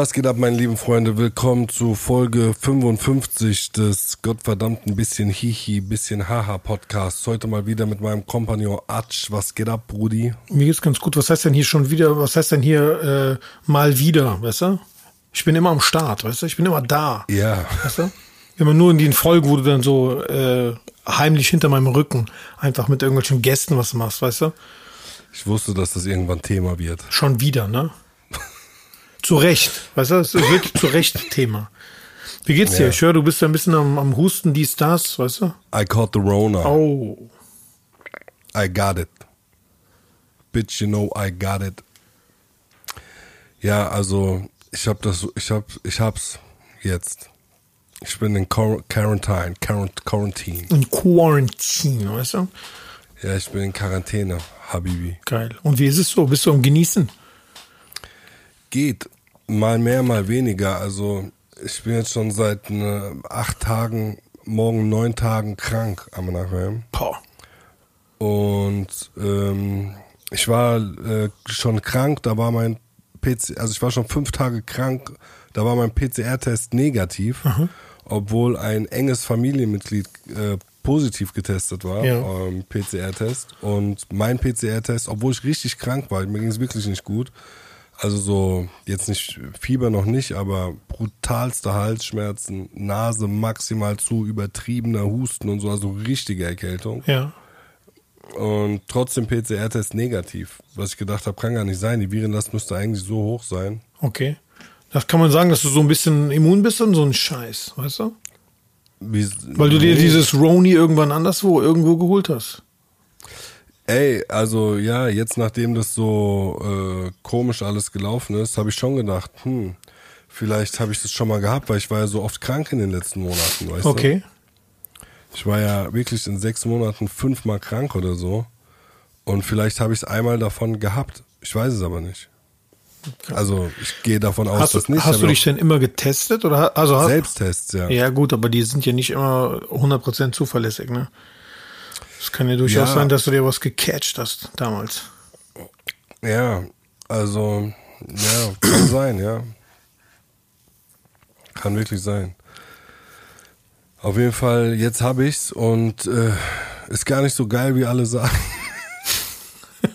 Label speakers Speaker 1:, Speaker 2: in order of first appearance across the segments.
Speaker 1: Was geht ab, meine lieben Freunde? Willkommen zu Folge 55 des gottverdammten bisschen Hihi, bisschen Haha Podcasts. Heute mal wieder mit meinem Kompagnon Atsch. Was geht ab, Brudi?
Speaker 2: Mir geht's ganz gut. Was heißt denn hier schon wieder? Was heißt denn hier äh, mal wieder, weißt du? Ich bin immer am Start, weißt du? Ich bin immer da.
Speaker 1: Ja.
Speaker 2: Weißt du? Immer nur in den Folgen, wo du dann so äh, heimlich hinter meinem Rücken einfach mit irgendwelchen Gästen was machst, weißt du?
Speaker 1: Ich wusste, dass das irgendwann Thema wird.
Speaker 2: Schon wieder, ne? Zu Recht, weißt du? Das ist wirklich zu Recht Thema. Wie geht's dir?
Speaker 1: Ja.
Speaker 2: Ich höre, du bist ja ein bisschen am, am Husten, dies, das, weißt du?
Speaker 1: I caught the Rona.
Speaker 2: Oh.
Speaker 1: I got it. Bitch, you know I got it. Ja, also ich hab das, ich hab, ich hab's jetzt. Ich bin in Quar- Quarantine, Quarant- Quarantine.
Speaker 2: In Quarantine, weißt du?
Speaker 1: Ja, ich bin in Quarantäne, Habibi.
Speaker 2: Geil. Und wie ist es so? Bist du am Genießen?
Speaker 1: Geht mal mehr, mal weniger. Also ich bin jetzt schon seit äh, acht Tagen, morgen neun Tagen krank am Nachhinein. Und ähm, ich war äh, schon krank, da war mein PC, also ich war schon fünf Tage krank, da war mein PCR-Test negativ, obwohl ein enges Familienmitglied äh, positiv getestet war,
Speaker 2: Ja.
Speaker 1: ähm, PCR-Test. Und mein PCR-Test, obwohl ich richtig krank war, mir ging es wirklich nicht gut. Also so, jetzt nicht Fieber noch nicht, aber brutalste Halsschmerzen, Nase maximal zu, übertriebener Husten und so, also richtige Erkältung
Speaker 2: Ja.
Speaker 1: und trotzdem PCR-Test negativ. Was ich gedacht habe, kann gar nicht sein. Die Virenlast müsste eigentlich so hoch sein.
Speaker 2: Okay. Das kann man sagen, dass du so ein bisschen immun bist und so ein Scheiß, weißt du?
Speaker 1: Wie,
Speaker 2: Weil du dir dieses Roni irgendwann anderswo irgendwo geholt hast.
Speaker 1: Ey, also ja, jetzt nachdem das so äh, komisch alles gelaufen ist, habe ich schon gedacht, hm, vielleicht habe ich das schon mal gehabt, weil ich war ja so oft krank in den letzten Monaten, weißt du?
Speaker 2: Okay.
Speaker 1: Ich war ja wirklich in sechs Monaten fünfmal krank oder so. Und vielleicht habe ich es einmal davon gehabt. Ich weiß es aber nicht. Also ich gehe davon aus,
Speaker 2: Hast,
Speaker 1: dass
Speaker 2: du,
Speaker 1: nicht.
Speaker 2: hast du dich denn immer getestet? Oder, also
Speaker 1: Selbsttests, ja.
Speaker 2: Ja, gut, aber die sind ja nicht immer 100% zuverlässig, ne? Es kann ja durchaus
Speaker 1: Ja.
Speaker 2: sein, dass du dir was gecatcht hast damals.
Speaker 1: Ja, also, ja, kann sein, ja. Kann wirklich sein. Auf jeden Fall, jetzt habe ich's und äh, ist gar nicht so geil, wie alle sagen.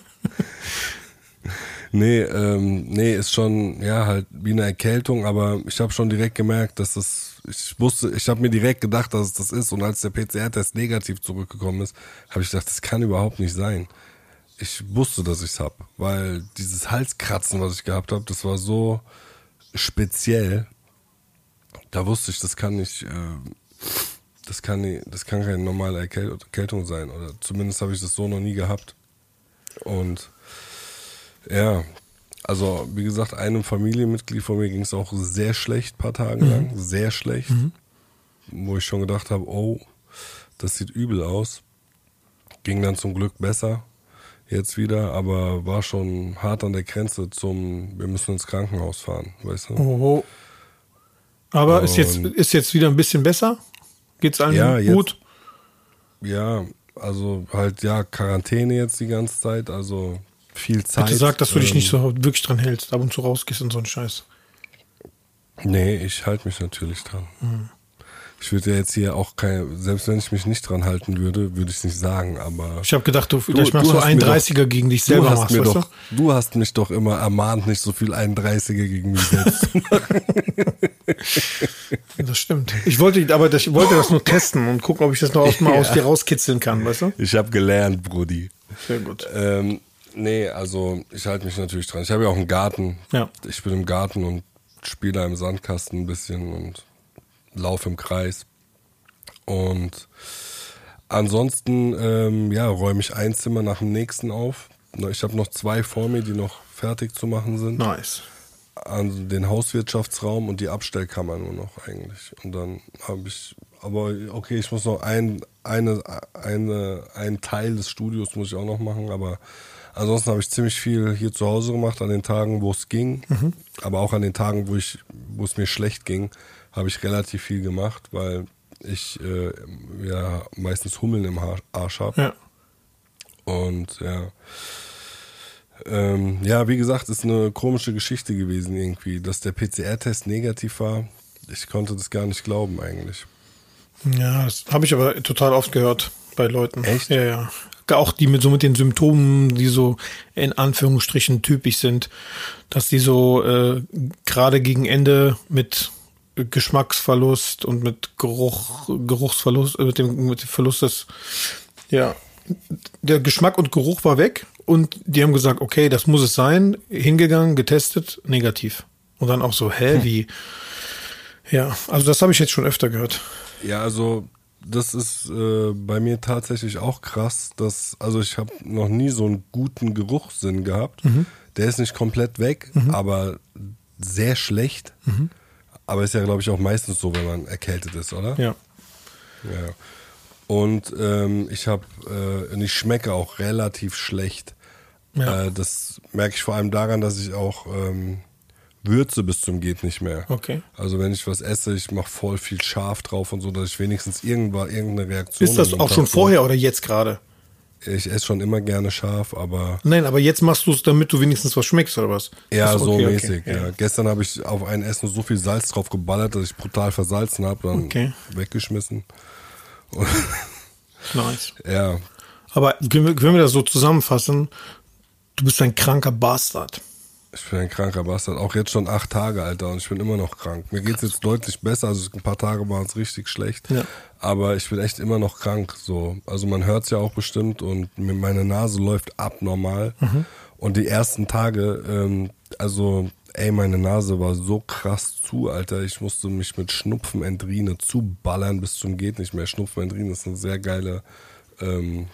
Speaker 1: nee, ähm, nee, ist schon, ja, halt wie eine Erkältung, aber ich habe schon direkt gemerkt, dass das, ich wusste, ich habe mir direkt gedacht, dass es das ist und als der PCR-Test negativ zurückgekommen ist, habe ich gedacht, das kann überhaupt nicht sein ich wusste, dass ich's hab, weil dieses Halskratzen, was ich gehabt habe, das war so speziell. Da wusste ich, das kann nicht, äh, das kann nicht, das kann keine normale Erkäl Erkältung sein oder zumindest habe ich das so noch nie gehabt. Und ja, also wie gesagt, einem Familienmitglied von mir ging es auch sehr schlecht, paar Tage lang, sehr schlecht, wo ich schon gedacht habe, oh, das sieht übel aus. Ging dann zum Glück besser jetzt wieder, aber war schon hart an der Grenze zum, wir müssen ins Krankenhaus fahren, weißt du?
Speaker 2: Oh. Aber ist jetzt, ist jetzt wieder ein bisschen besser? Geht's allen
Speaker 1: Ja, jetzt-
Speaker 2: gut?
Speaker 1: Ja, also halt ja, Quarantäne jetzt die ganze Zeit, also viel Zeit.
Speaker 2: Bitte sag, dass du dich
Speaker 1: ähm,
Speaker 2: nicht so wirklich dran hältst, ab und zu rausgehst und so ein Scheiß.
Speaker 1: Nee, ich halte mich natürlich dran.
Speaker 2: Mhm.
Speaker 1: Ich würde ja jetzt hier auch kein, selbst wenn ich mich nicht dran halten würde, würde ich es nicht sagen, aber
Speaker 2: Ich habe gedacht, du, vielleicht
Speaker 1: du
Speaker 2: machst du
Speaker 1: hast mir
Speaker 2: einen
Speaker 1: doch-
Speaker 2: 30er gegen dich
Speaker 1: du
Speaker 2: selber
Speaker 1: hast
Speaker 2: machst,
Speaker 1: mir doch, du hast mich doch immer ermahnt, nicht so viel 31er gegen mich selbst zu machen.
Speaker 2: du? Das stimmt. Ich wollte, aber das, ich wollte das nur testen und gucken, ob ich das noch aus, mal aus dir rauskitzeln kann, weißt du?
Speaker 1: Ich habe gelernt, Brudi.
Speaker 2: Sehr gut.
Speaker 1: Ähm, nee, also ich halte mich natürlich dran. Ich habe ja auch einen Garten.
Speaker 2: Ja.
Speaker 1: Ich bin im Garten und spiele im Sandkasten ein bisschen und laufe im Kreis. Und ansonsten, ähm, ja, räume ich ein Zimmer nach dem nächsten auf. Ich habe noch zwei vor mir, die noch fertig zu machen sind.
Speaker 2: Nice.
Speaker 1: An den Hauswirtschaftsraum und die Abstellkammer nur noch eigentlich. Und dann habe ich, aber okay, ich muss noch ein, eine, eine, einen Teil des Studios muss ich auch noch machen, aber ansonsten habe ich ziemlich viel hier zu Hause gemacht an den Tagen, wo es ging. Aber auch an den Tagen, wo ich, wo es mir schlecht ging, habe ich relativ viel gemacht, weil ich äh, ja meistens Hummeln im Arsch habe.
Speaker 2: Ja.
Speaker 1: Und ja. Ähm, ja, wie gesagt, ist eine komische Geschichte gewesen irgendwie, dass der PCR-Test negativ war. Ich konnte das gar nicht glauben eigentlich.
Speaker 2: Ja, das habe ich aber total oft gehört bei Leuten.
Speaker 1: Echt?
Speaker 2: Ja, ja. Auch die mit so mit den Symptomen, die so in Anführungsstrichen typisch sind, dass die so äh, gerade gegen Ende mit Geschmacksverlust und mit Geruch, Geruchsverlust, äh, mit dem, mit dem Verlust des, ja, der Geschmack und Geruch war weg und die haben gesagt, okay, das muss es sein, hingegangen, getestet, negativ. Und dann auch so, hä, wie? Ja, also das habe ich jetzt schon öfter gehört.
Speaker 1: Ja, also das ist äh, bei mir tatsächlich auch krass, dass, also ich habe noch nie so einen guten Geruchssinn gehabt. Der ist nicht komplett weg, aber sehr schlecht. Aber ist ja, glaube ich, auch meistens so, wenn man erkältet ist, oder?
Speaker 2: Ja.
Speaker 1: Ja. Und ähm, ich habe, äh, ich schmecke auch relativ schlecht.
Speaker 2: Ja.
Speaker 1: Äh, das merke ich vor allem daran, dass ich auch ähm, würze bis zum geht nicht mehr.
Speaker 2: Okay.
Speaker 1: Also wenn ich was esse, ich mache voll viel scharf drauf und so, dass ich wenigstens irgendwann irgendeine Reaktion.
Speaker 2: Ist das auch schon vorher oder jetzt gerade?
Speaker 1: Ich esse schon immer gerne scharf, aber
Speaker 2: Nein, aber jetzt machst du es, damit du wenigstens was schmeckst, oder was?
Speaker 1: ja,
Speaker 2: Ach
Speaker 1: so
Speaker 2: okay,
Speaker 1: mäßig.
Speaker 2: okay,
Speaker 1: Ja. Gestern habe ich auf ein Essen so viel Salz drauf geballert, dass ich brutal versalzen habe, dann
Speaker 2: Okay.
Speaker 1: weggeschmissen.
Speaker 2: Nice.
Speaker 1: Ja,
Speaker 2: Aber können wir, können wir das so zusammenfassen? Du bist ein kranker Bastard.
Speaker 1: Ich bin ein kranker Bastard. Auch jetzt schon acht Tage, Alter, und ich bin immer noch krank. Mir geht's jetzt deutlich besser. Also ein paar Tage waren es richtig schlecht.
Speaker 2: Ja.
Speaker 1: Aber ich bin echt immer noch krank. So. Also man hört's ja auch bestimmt und meine Nase läuft abnormal. Und die ersten Tage, ähm, also ey, meine Nase war so krass zu, Alter. Ich musste mich mit Schnupfenendrine zuballern bis zum geht nicht mehr. Schnupfenendrine ist eine sehr geile ähm,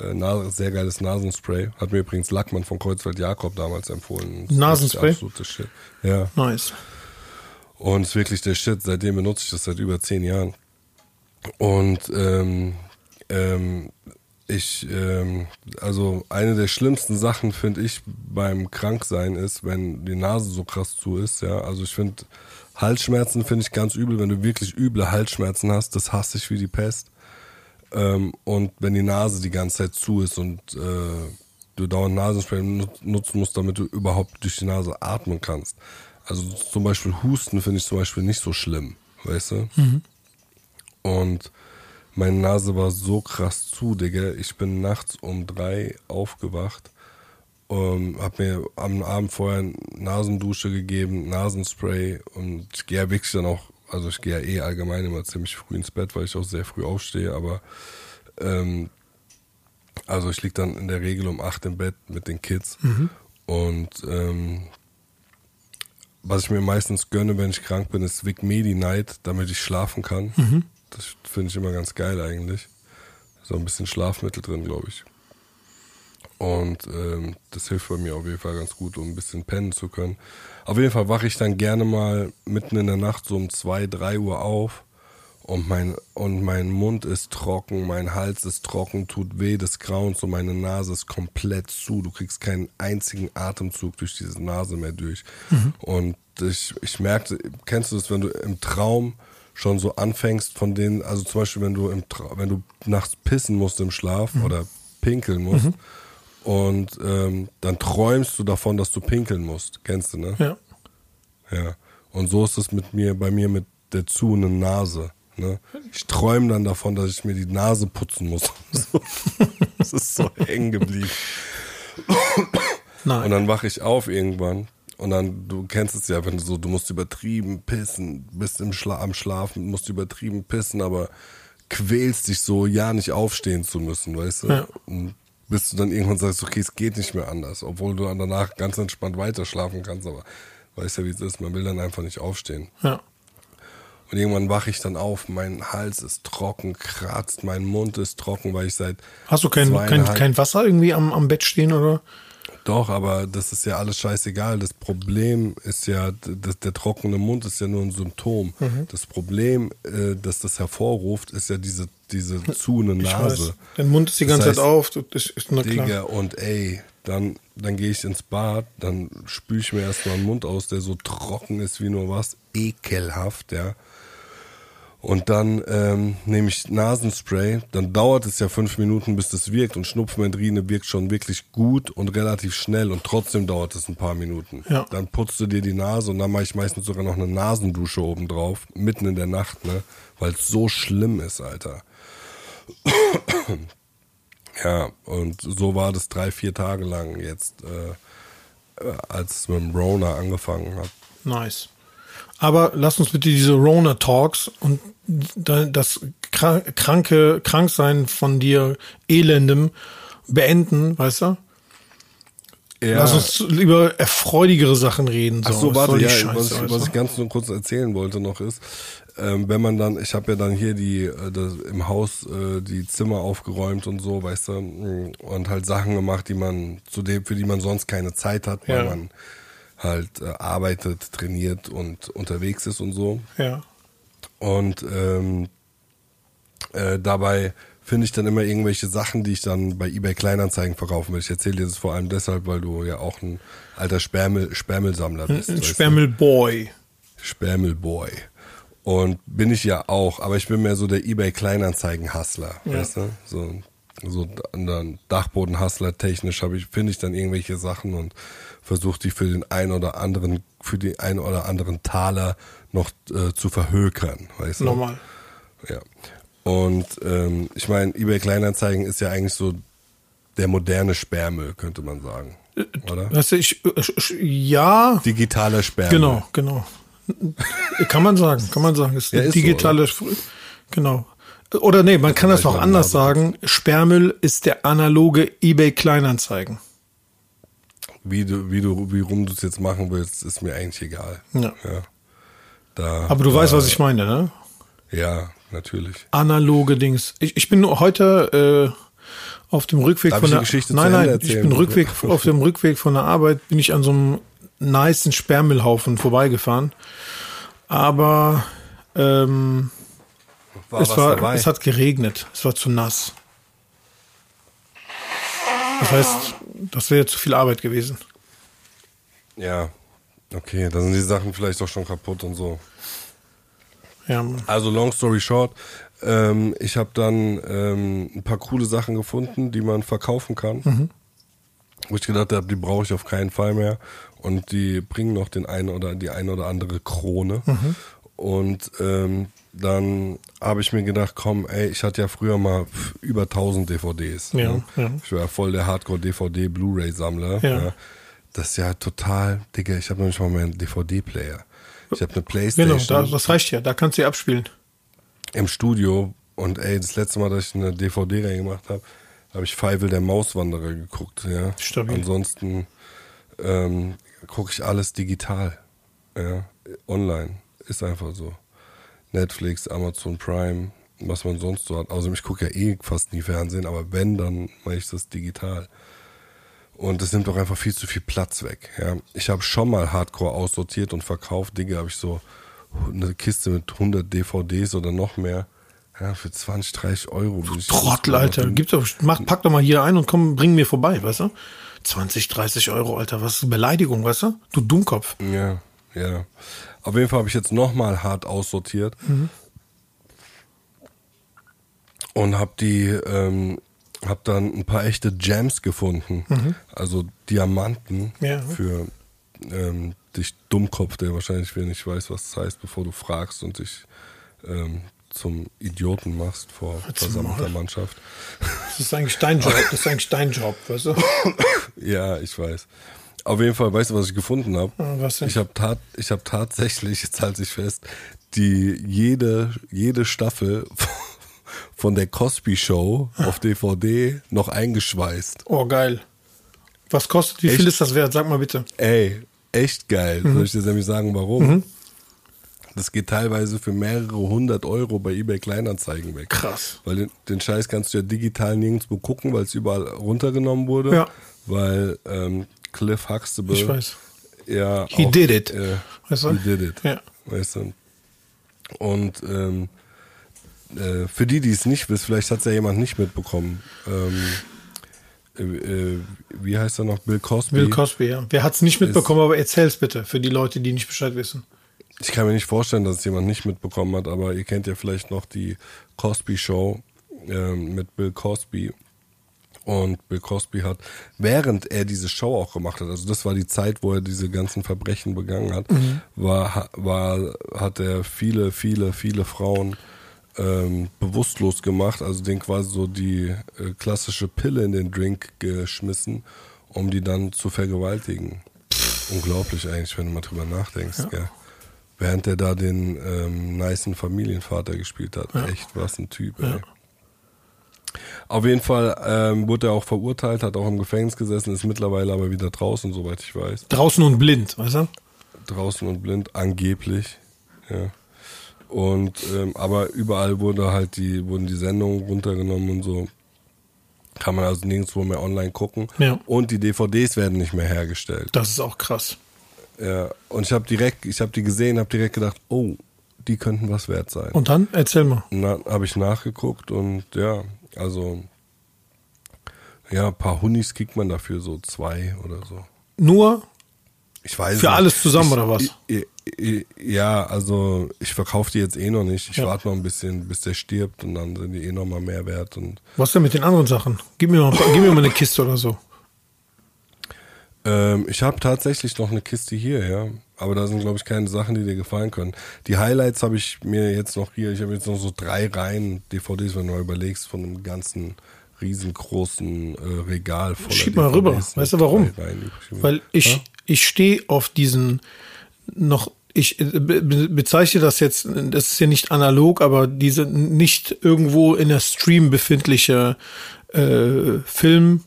Speaker 1: äh, sehr geiles Nasenspray. Hat mir übrigens Lackmann von Kreuzfeld Jakob damals empfohlen. Das ist
Speaker 2: Nasenspray?
Speaker 1: absolute Shit. Ja.
Speaker 2: Nice.
Speaker 1: Und ist wirklich der Shit. Seitdem benutze ich das seit über zehn Jahren. Und ähm, ähm, ich, ähm, also eine der schlimmsten Sachen finde ich beim Kranksein ist, wenn die Nase so krass zu ist. Ja, also ich finde Halsschmerzen finde ich ganz übel, wenn du wirklich üble Halsschmerzen hast. Das hasse ich wie die Pest. Ähm, und wenn die Nase die ganze Zeit zu ist und äh, du dauernd Nasenspray nut- nutzen musst, damit du überhaupt durch die Nase atmen kannst. Also zum Beispiel Husten finde ich zum Beispiel nicht so schlimm, weißt du? Und meine Nase war so krass zu, Digga. Ich bin nachts um drei aufgewacht, ähm, hab mir am Abend vorher Nasendusche gegeben, Nasenspray und ich gehe ja wirklich dann auch, also ich gehe ja eh allgemein immer ziemlich früh ins Bett, weil ich auch sehr früh aufstehe, aber ähm, also ich lieg dann in der Regel um acht im Bett mit den Kids und ähm, was ich mir meistens gönne, wenn ich krank bin, ist Vic Medi Night, damit ich schlafen kann. Das finde ich immer ganz geil eigentlich. So ein bisschen Schlafmittel drin, glaube ich. Und ähm, das hilft bei mir auf jeden Fall ganz gut, um ein bisschen pennen zu können. Auf jeden Fall wache ich dann gerne mal mitten in der Nacht so um zwei, drei Uhr auf und mein, und mein Mund ist trocken, mein Hals ist trocken, tut weh des Grauens und meine Nase ist komplett zu. Du kriegst keinen einzigen Atemzug durch diese Nase mehr durch. Und ich, ich merkte, kennst du das, wenn du im Traum schon so anfängst von denen, also zum Beispiel, wenn du im Tra wenn du nachts pissen musst im Schlaf oder pinkeln musst und ähm, dann träumst du davon, dass du pinkeln musst. Kennst du, ne?
Speaker 2: Ja.
Speaker 1: Ja. Und so ist es mit mir, bei mir mit der zuhenden Nase. Ne? Ich träume dann davon, dass ich mir die Nase putzen muss. Das ist so hängen geblieben.
Speaker 2: Nein.
Speaker 1: Und dann wache ich auf irgendwann. Und dann, du kennst es ja, wenn du so, du musst übertrieben pissen, bist im Schla am Schlafen, musst übertrieben pissen, aber quälst dich so, ja, nicht aufstehen zu müssen, weißt du?
Speaker 2: Ja.
Speaker 1: Und bis du dann irgendwann sagst, okay, es geht nicht mehr anders, obwohl du danach ganz entspannt weiter schlafen kannst, aber weißt ja, wie es ist, man will dann einfach nicht aufstehen.
Speaker 2: Ja.
Speaker 1: Und irgendwann wache ich dann auf, mein Hals ist trocken, kratzt, mein Mund ist trocken, weil ich seit
Speaker 2: Hast du kein, kein, kein Wasser irgendwie am, am Bett stehen oder?
Speaker 1: Doch, aber das ist ja alles scheißegal. Das Problem ist ja, das, der trockene Mund ist ja nur ein Symptom.
Speaker 2: Mhm.
Speaker 1: Das Problem, äh, das das hervorruft, ist ja diese, diese zuhende
Speaker 2: Ich
Speaker 1: Nase.
Speaker 2: Dein Mund ist die
Speaker 1: Das
Speaker 2: ganze
Speaker 1: heißt,
Speaker 2: Zeit auf. Das ist na klar.
Speaker 1: Digga, und ey, dann, dann gehe ich ins Bad, dann spüle ich mir erstmal einen Mund aus, der so trocken ist wie nur was, ekelhaft, ja. Und dann ähm, nehme ich Nasenspray. Dann dauert es ja fünf Minuten, bis das wirkt. Und Schnupfenmendrine wirkt schon wirklich gut und relativ schnell. Und trotzdem dauert es ein paar Minuten.
Speaker 2: Ja.
Speaker 1: Dann putzt du dir die Nase und dann mache ich meistens sogar noch eine Nasendusche oben drauf. Mitten in der Nacht, ne? Weil es so schlimm ist, Alter. ja, und so war das drei, vier Tage lang jetzt, äh, äh, als es mit dem Rona angefangen hat.
Speaker 2: Nice. Aber lass uns bitte diese Rona Talks und da- das kra- kranke Kranksein von dir, elendem, beenden, weißt du? Lass uns über erfreudigere Sachen reden. So.
Speaker 1: Ach so,
Speaker 2: Was
Speaker 1: warte, ja,
Speaker 2: Scheiße,
Speaker 1: was, ich, was ich ganz nur kurz erzählen wollte noch ist, ähm, wenn man dann, ich habe ja dann hier die äh, das, im Haus äh, die Zimmer aufgeräumt und so, weißt du, und halt Sachen gemacht, die man zu dem, für die man sonst keine Zeit hat, weil
Speaker 2: Ja.
Speaker 1: man halt äh, arbeitet, trainiert und unterwegs ist und so.
Speaker 2: Ja.
Speaker 1: Und ähm, äh, dabei finde ich dann immer irgendwelche Sachen, die ich dann bei eBay Kleinanzeigen verkaufen will. Ich erzähle dir das vor allem deshalb, weil du ja auch ein alter Spermel, Spermelsammler bist.
Speaker 2: Ein? Spermelboy.
Speaker 1: Spermelboy. Und bin ich ja auch, aber ich bin mehr so der eBay Kleinanzeigen-Hustler, weißt du? So, so dann Dachboden-Hustler technisch habe ich, finde ich dann irgendwelche Sachen und versuche die für den einen oder anderen, für den einen oder anderen Taler noch äh, zu verhökern, weißt du?
Speaker 2: Normal.
Speaker 1: Ja. Und ähm, ich meine, eBay Kleinanzeigen ist ja eigentlich so der moderne Sperrmüll, könnte man sagen. Oder?
Speaker 2: Weißt du, ich, ich ja,
Speaker 1: Digitaler Sperrmüll.
Speaker 2: genau, genau. Kann man sagen, kann man sagen. Ist
Speaker 1: Ja, ist so,
Speaker 2: digitale, genau. Oder nee, man kann das noch anders sagen. Sperrmüll ist der analoge eBay Kleinanzeigen.
Speaker 1: Wie du, wie du, wie rum du es jetzt machen willst, ist mir eigentlich egal.
Speaker 2: Ja.
Speaker 1: Da,
Speaker 2: Aber du
Speaker 1: da,
Speaker 2: weißt, was ich meine, ne?
Speaker 1: Ja, natürlich.
Speaker 2: Analoge Dings. Ich, ich bin nur heute äh, auf dem Rückweg
Speaker 1: Darf
Speaker 2: von
Speaker 1: ich
Speaker 2: der
Speaker 1: Geschichte
Speaker 2: Nein,
Speaker 1: zu Ende
Speaker 2: nein, ich
Speaker 1: erzählen?
Speaker 2: bin Rückweg auf dem Rückweg von der Arbeit bin ich an so einem nicen Sperrmüllhaufen vorbeigefahren. Aber ähm,
Speaker 1: War
Speaker 2: es war
Speaker 1: dabei?
Speaker 2: es hat geregnet. Es war zu nass. Das heißt, das wäre zu viel Arbeit gewesen.
Speaker 1: ja, okay, dann sind die Sachen vielleicht auch schon kaputt und so.
Speaker 2: Ja.
Speaker 1: Also long story short, ähm, ich habe dann ähm, ein paar coole Sachen gefunden, die man verkaufen kann. Wo ich gedacht habe, die brauche ich auf keinen Fall mehr. Und die bringen noch den einen oder die eine oder andere Krone. Und ähm, dann habe ich mir gedacht, komm, ey, ich hatte ja früher mal über 1000 DVDs.
Speaker 2: Ja,
Speaker 1: ne?
Speaker 2: ja.
Speaker 1: Ich war ja voll der Hardcore-DVD-Blu-ray-Sammler.
Speaker 2: Ja.
Speaker 1: Das ist ja total, Digga, ich habe noch nicht mal meinen DVD-Player. Ich habe eine Playstation
Speaker 2: Genau, da, das reicht ja. Da kannst du ja abspielen.
Speaker 1: im Studio und ey, das letzte Mal, dass ich eine DVD reingemacht habe, habe ich Feivel der Mauswanderer geguckt, ja.
Speaker 2: Stabil.
Speaker 1: Ansonsten ähm, gucke ich alles digital, ja, online. Ist einfach so. Netflix, Amazon Prime, was man sonst so hat. Außerdem, ich gucke ja eh fast nie Fernsehen, aber wenn, dann mache ich das digital. Und das nimmt doch einfach viel zu viel Platz weg. Ja. Ich habe schon mal Hardcore aussortiert und verkauft. Dinge habe ich so eine Kiste mit 100 DVDs oder noch mehr. Ja, für 20, 30 Euro. ich
Speaker 2: Trottel, Alter. Gib doch, mach, pack doch mal hier ein und komm, bring mir vorbei, weißt du? 20, 30 Euro, Alter. Was ist Beleidigung, weißt du? Du Dummkopf.
Speaker 1: Ja, ja. Auf jeden Fall habe ich jetzt nochmal hart aussortiert. Und habe die, ähm, habe dann ein paar echte Gems gefunden. Also Diamanten
Speaker 2: Ja.
Speaker 1: für ähm, dich Dummkopf, der wahrscheinlich nicht weiß, was das heißt, bevor du fragst und dich ähm, zum Idioten machst vor versammelter. Mannschaft.
Speaker 2: Das ist eigentlich dein Job. Das ist eigentlich dein Job, weißt du?
Speaker 1: Ja, ich weiß. Auf jeden Fall, weißt du, was ich gefunden habe?
Speaker 2: Ah, was denn?
Speaker 1: Ich habe tat, ich hab tatsächlich, jetzt halte ich fest, die jede, jede Staffel von der Cosby Show auf DVD noch eingeschweißt.
Speaker 2: Oh, geil. Was kostet? Wie viel
Speaker 1: Echt?
Speaker 2: ist das wert? Sag mal bitte.
Speaker 1: Ey, echt geil.
Speaker 2: Mhm.
Speaker 1: Soll ich dir nämlich sagen, warum? Das geht teilweise für mehrere hundert Euro bei eBay Kleinanzeigen weg.
Speaker 2: Krass.
Speaker 1: Weil den, den Scheiß kannst du ja digital nirgendwo gucken, weil es überall runtergenommen wurde.
Speaker 2: Ja.
Speaker 1: Weil ähm, Cliff Huxtable
Speaker 2: Ich weiß.
Speaker 1: ja
Speaker 2: He
Speaker 1: auch,
Speaker 2: did it.
Speaker 1: Äh,
Speaker 2: Weißt du?
Speaker 1: He did it.
Speaker 2: Ja.
Speaker 1: Weißt du? Und ähm, äh, für die, die es nicht wissen, vielleicht hat es ja jemand nicht mitbekommen. Ähm, äh, äh, wie heißt er noch? Bill Cosby.
Speaker 2: Bill Cosby, ja. Wer hat's nicht mitbekommen, aber erzähl's bitte für die Leute, die nicht Bescheid wissen.
Speaker 1: ich kann mir nicht vorstellen, dass es jemand nicht mitbekommen hat, aber ihr kennt ja vielleicht noch die Cosby Show ähm, mit Bill Cosby. Und Bill Cosby hat, während er diese Show auch gemacht hat, also das war die Zeit, wo er diese ganzen Verbrechen begangen hat, mhm. war, war, hat er viele, viele, viele Frauen ähm, bewusstlos gemacht, also den quasi so die äh, klassische Pille in den Drink geschmissen, um die dann zu vergewaltigen. Unglaublich eigentlich, wenn du mal drüber nachdenkst, ja. gell? Während er da den ähm, nicen Familienvater gespielt hat. Ja. Echt, was ein Typ, ey. Ja. Auf jeden Fall ähm, wurde er auch verurteilt, hat auch im Gefängnis gesessen, ist mittlerweile aber wieder draußen, soweit ich weiß.
Speaker 2: Draußen und blind, weißt du?
Speaker 1: Draußen und blind, angeblich. Ja. Und ähm, aber überall wurde halt die, wurden die Sendungen runtergenommen und so. Kann man also nirgendwo mehr online gucken. Ja. Und die DVDs werden nicht mehr hergestellt.
Speaker 2: Das ist auch krass.
Speaker 1: Ja, und ich habe direkt, ich habe die gesehen, habe direkt gedacht, oh, die könnten was wert sein.
Speaker 2: Und dann erzähl mal.
Speaker 1: Dann habe ich nachgeguckt und ja, also ja, ein paar Hunis kriegt man dafür so zwei oder so.
Speaker 2: Nur?
Speaker 1: Ich weiß
Speaker 2: Für
Speaker 1: nicht.
Speaker 2: alles zusammen ich, oder was?
Speaker 1: Ich, ich, ja, also ich verkaufe die jetzt eh noch nicht. Ich ja. warte noch ein bisschen, bis der stirbt und dann sind die eh noch mal mehr wert. Und
Speaker 2: was denn mit den anderen Sachen? Gib mir mal, gib mir mal eine Kiste oder so.
Speaker 1: Ähm, ich habe tatsächlich noch eine Kiste hier, ja. Aber da sind, glaube ich, keine Sachen, die dir gefallen können. Die Highlights habe ich mir jetzt noch hier. Ich habe jetzt noch so drei Reihen DVDs, wenn du mal überlegst, von einem ganzen riesengroßen äh, Regal
Speaker 2: voller Schieb mal rüber. Weißt du warum? Weil ich, ja? ich stehe auf diesen noch ich äh, bezeichne das jetzt, das ist ja nicht analog, aber diese nicht irgendwo in der Stream befindliche äh, Film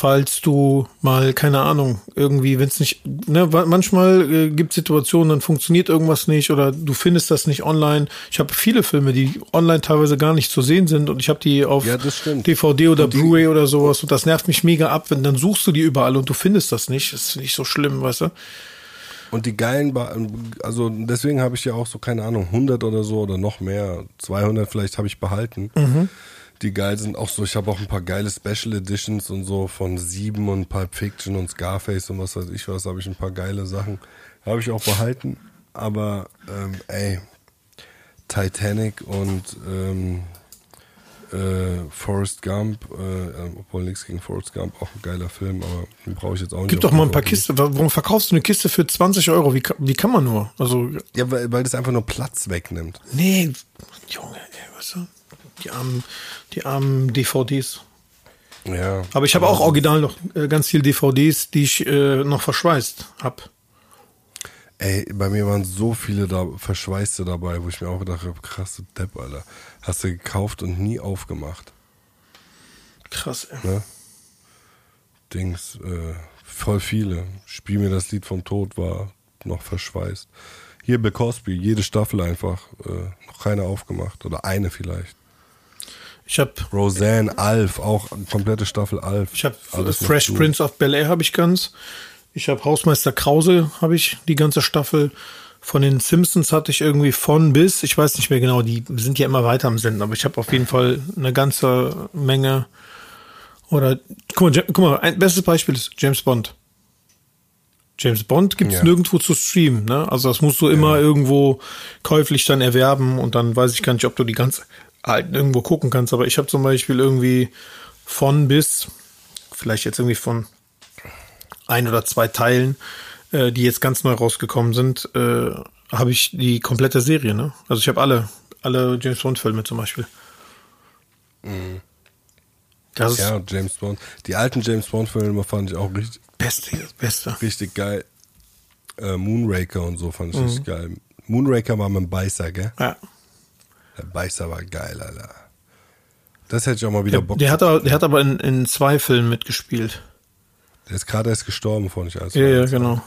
Speaker 2: falls du mal, keine Ahnung, irgendwie, wenn es nicht, ne, manchmal äh, gibt Situationen, dann funktioniert irgendwas nicht oder du findest das nicht online. Ich habe viele Filme, die online teilweise gar nicht zu sehen sind und ich habe die auf
Speaker 1: ja,
Speaker 2: DVD oder Blu-ray oder sowas und das nervt mich mega ab, wenn dann suchst du die überall und du findest das nicht. Das ist nicht so schlimm, weißt du?
Speaker 1: Und die geilen, ba also deswegen habe ich ja auch so, keine Ahnung, 100 oder so oder noch mehr, 200 vielleicht habe ich behalten. Mhm die geil sind. Auch so, ich habe auch ein paar geile Special Editions und so von Sieben und Pulp Fiction und Scarface und was weiß ich was, habe ich ein paar geile Sachen. Habe ich auch behalten. Aber ähm, ey, Titanic und ähm, äh, Forrest Gump, äh, obwohl nichts gegen Forrest Gump, auch ein geiler Film, aber den brauche ich jetzt auch nicht.
Speaker 2: Gib doch mal ein paar Kisten. Warum verkaufst du eine Kiste für 20 Euro? Wie, wie kann man nur? Also
Speaker 1: ja, weil, weil das einfach nur Platz wegnimmt.
Speaker 2: Nee, Junge, ey, weißt du? Die armen, die armen DVDs.
Speaker 1: Ja.
Speaker 2: Aber ich habe auch original noch äh, ganz viele DVDs, die ich äh, noch verschweißt habe.
Speaker 1: Ey, bei mir waren so viele da Verschweißte dabei, wo ich mir auch gedacht habe, krasse Depp, Alter. Hast du gekauft und nie aufgemacht.
Speaker 2: Krass, ey.
Speaker 1: Ne? Dings, äh, voll viele. Spiel mir das Lied vom Tod war noch verschweißt. Hier bei Cosby, jede Staffel einfach, äh, noch keine aufgemacht. Oder eine vielleicht.
Speaker 2: Ich habe
Speaker 1: Roseanne, Alf, auch komplette Staffel Alf.
Speaker 2: Ich habe Fresh Prince of Bel Air habe ich ganz. Ich habe Hausmeister Krause habe ich die ganze Staffel. Von den Simpsons hatte ich irgendwie von bis, ich weiß nicht mehr genau, die sind ja immer weiter am Senden, aber ich habe auf jeden Fall eine ganze Menge. Oder guck mal, guck mal, ein bestes Beispiel ist James Bond. James Bond gibt's ja. nirgendwo zu streamen, ne? Also das musst du immer ja. irgendwo käuflich dann erwerben und dann weiß ich gar nicht, ob du die ganze halt irgendwo gucken kannst. Aber ich habe zum Beispiel irgendwie von bis, vielleicht jetzt irgendwie von ein oder zwei Teilen, äh, die jetzt ganz neu rausgekommen sind, äh, habe ich die komplette Serie. Ne? Also ich habe alle, alle James Bond Filme zum Beispiel.
Speaker 1: Mhm. Das ja, James Bond. Die alten James Bond Filme fand ich auch richtig.
Speaker 2: Beste, beste.
Speaker 1: Richtig geil. Äh, Moonraker und so fand ich mhm. richtig geil. Moonraker war mit dem Beißer, gell?
Speaker 2: Ja.
Speaker 1: Der Beißer war geil, Alter. Das hätte ich auch mal wieder
Speaker 2: der, Bock. Der hat, aber, der hat aber in, in zwei Filmen mitgespielt.
Speaker 1: Der ist gerade erst gestorben, vor nicht
Speaker 2: als Ja, ja, genau.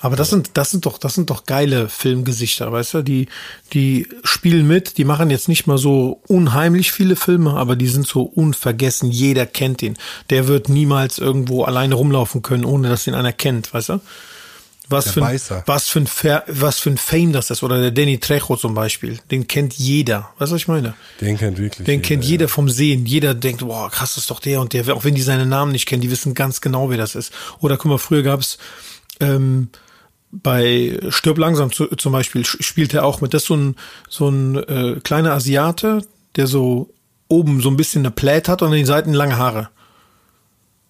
Speaker 2: Aber das sind, das sind doch, das sind doch geile Filmgesichter, weißt du? Die, die spielen mit, die machen jetzt nicht mal so unheimlich viele Filme, aber die sind so unvergessen. Jeder kennt ihn. Der wird niemals irgendwo alleine rumlaufen können, ohne dass ihn einer kennt, weißt du? Was für, ein, was, für ein was für ein Fame das ist. Oder der Danny Trejo zum Beispiel. Den kennt jeder. Weißt du, was ich meine?
Speaker 1: Den kennt wirklich
Speaker 2: Den jeder, kennt jeder ja. vom Sehen. Jeder denkt, boah, krass, das ist doch der und der. Auch wenn die seinen Namen nicht kennen, die wissen ganz genau, wer das ist. Oder guck mal, früher gab's ähm, bei Stirb langsam zu, zum Beispiel spielt er auch mit. Das ist so ein, so ein äh, kleiner Asiate, der so oben so ein bisschen eine Plät hat und an den Seiten lange Haare.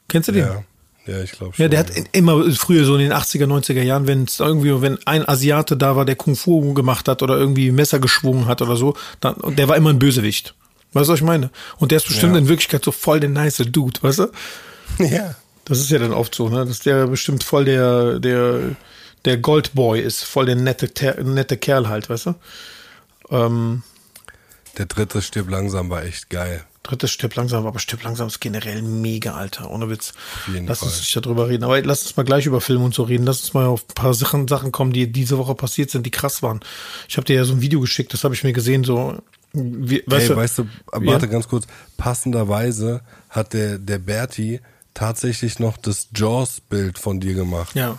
Speaker 2: Kennst du den?
Speaker 1: Ja, ja ich glaube schon.
Speaker 2: Ja, der hat immer früher so in den 80er, 90er Jahren, wenn es irgendwie, wenn ein Asiate da war, der Kung Fu gemacht hat oder irgendwie Messer geschwungen hat oder so, dann, und der war immer ein Bösewicht. Weißt du, was ich meine? Und der ist bestimmt
Speaker 1: Ja.
Speaker 2: in Wirklichkeit so voll der nice Dude, weißt du?
Speaker 1: Ja.
Speaker 2: Das ist ja dann oft so, ne? Dass der bestimmt voll der, der, der Goldboy ist, voll der nette, Ter- nette Kerl halt, weißt du? Ähm,
Speaker 1: Der dritte stirbt langsam war echt geil.
Speaker 2: Drittes Stirb langsam, aber Stirb langsam ist generell mega, Alter, ohne Witz. Lass uns
Speaker 1: Fall.
Speaker 2: nicht darüber reden. Aber lass uns mal gleich über Film und so reden. Lass uns mal auf ein paar Sachen, Sachen kommen, die diese Woche passiert sind, die krass waren. Ich habe dir ja so ein Video geschickt, das habe ich mir gesehen, so, wie, weißt
Speaker 1: Ey,
Speaker 2: du,
Speaker 1: weißt du,
Speaker 2: Ja.
Speaker 1: warte ganz kurz. Passenderweise hat der, der Berti tatsächlich noch das Jaws-Bild von dir gemacht.
Speaker 2: ja,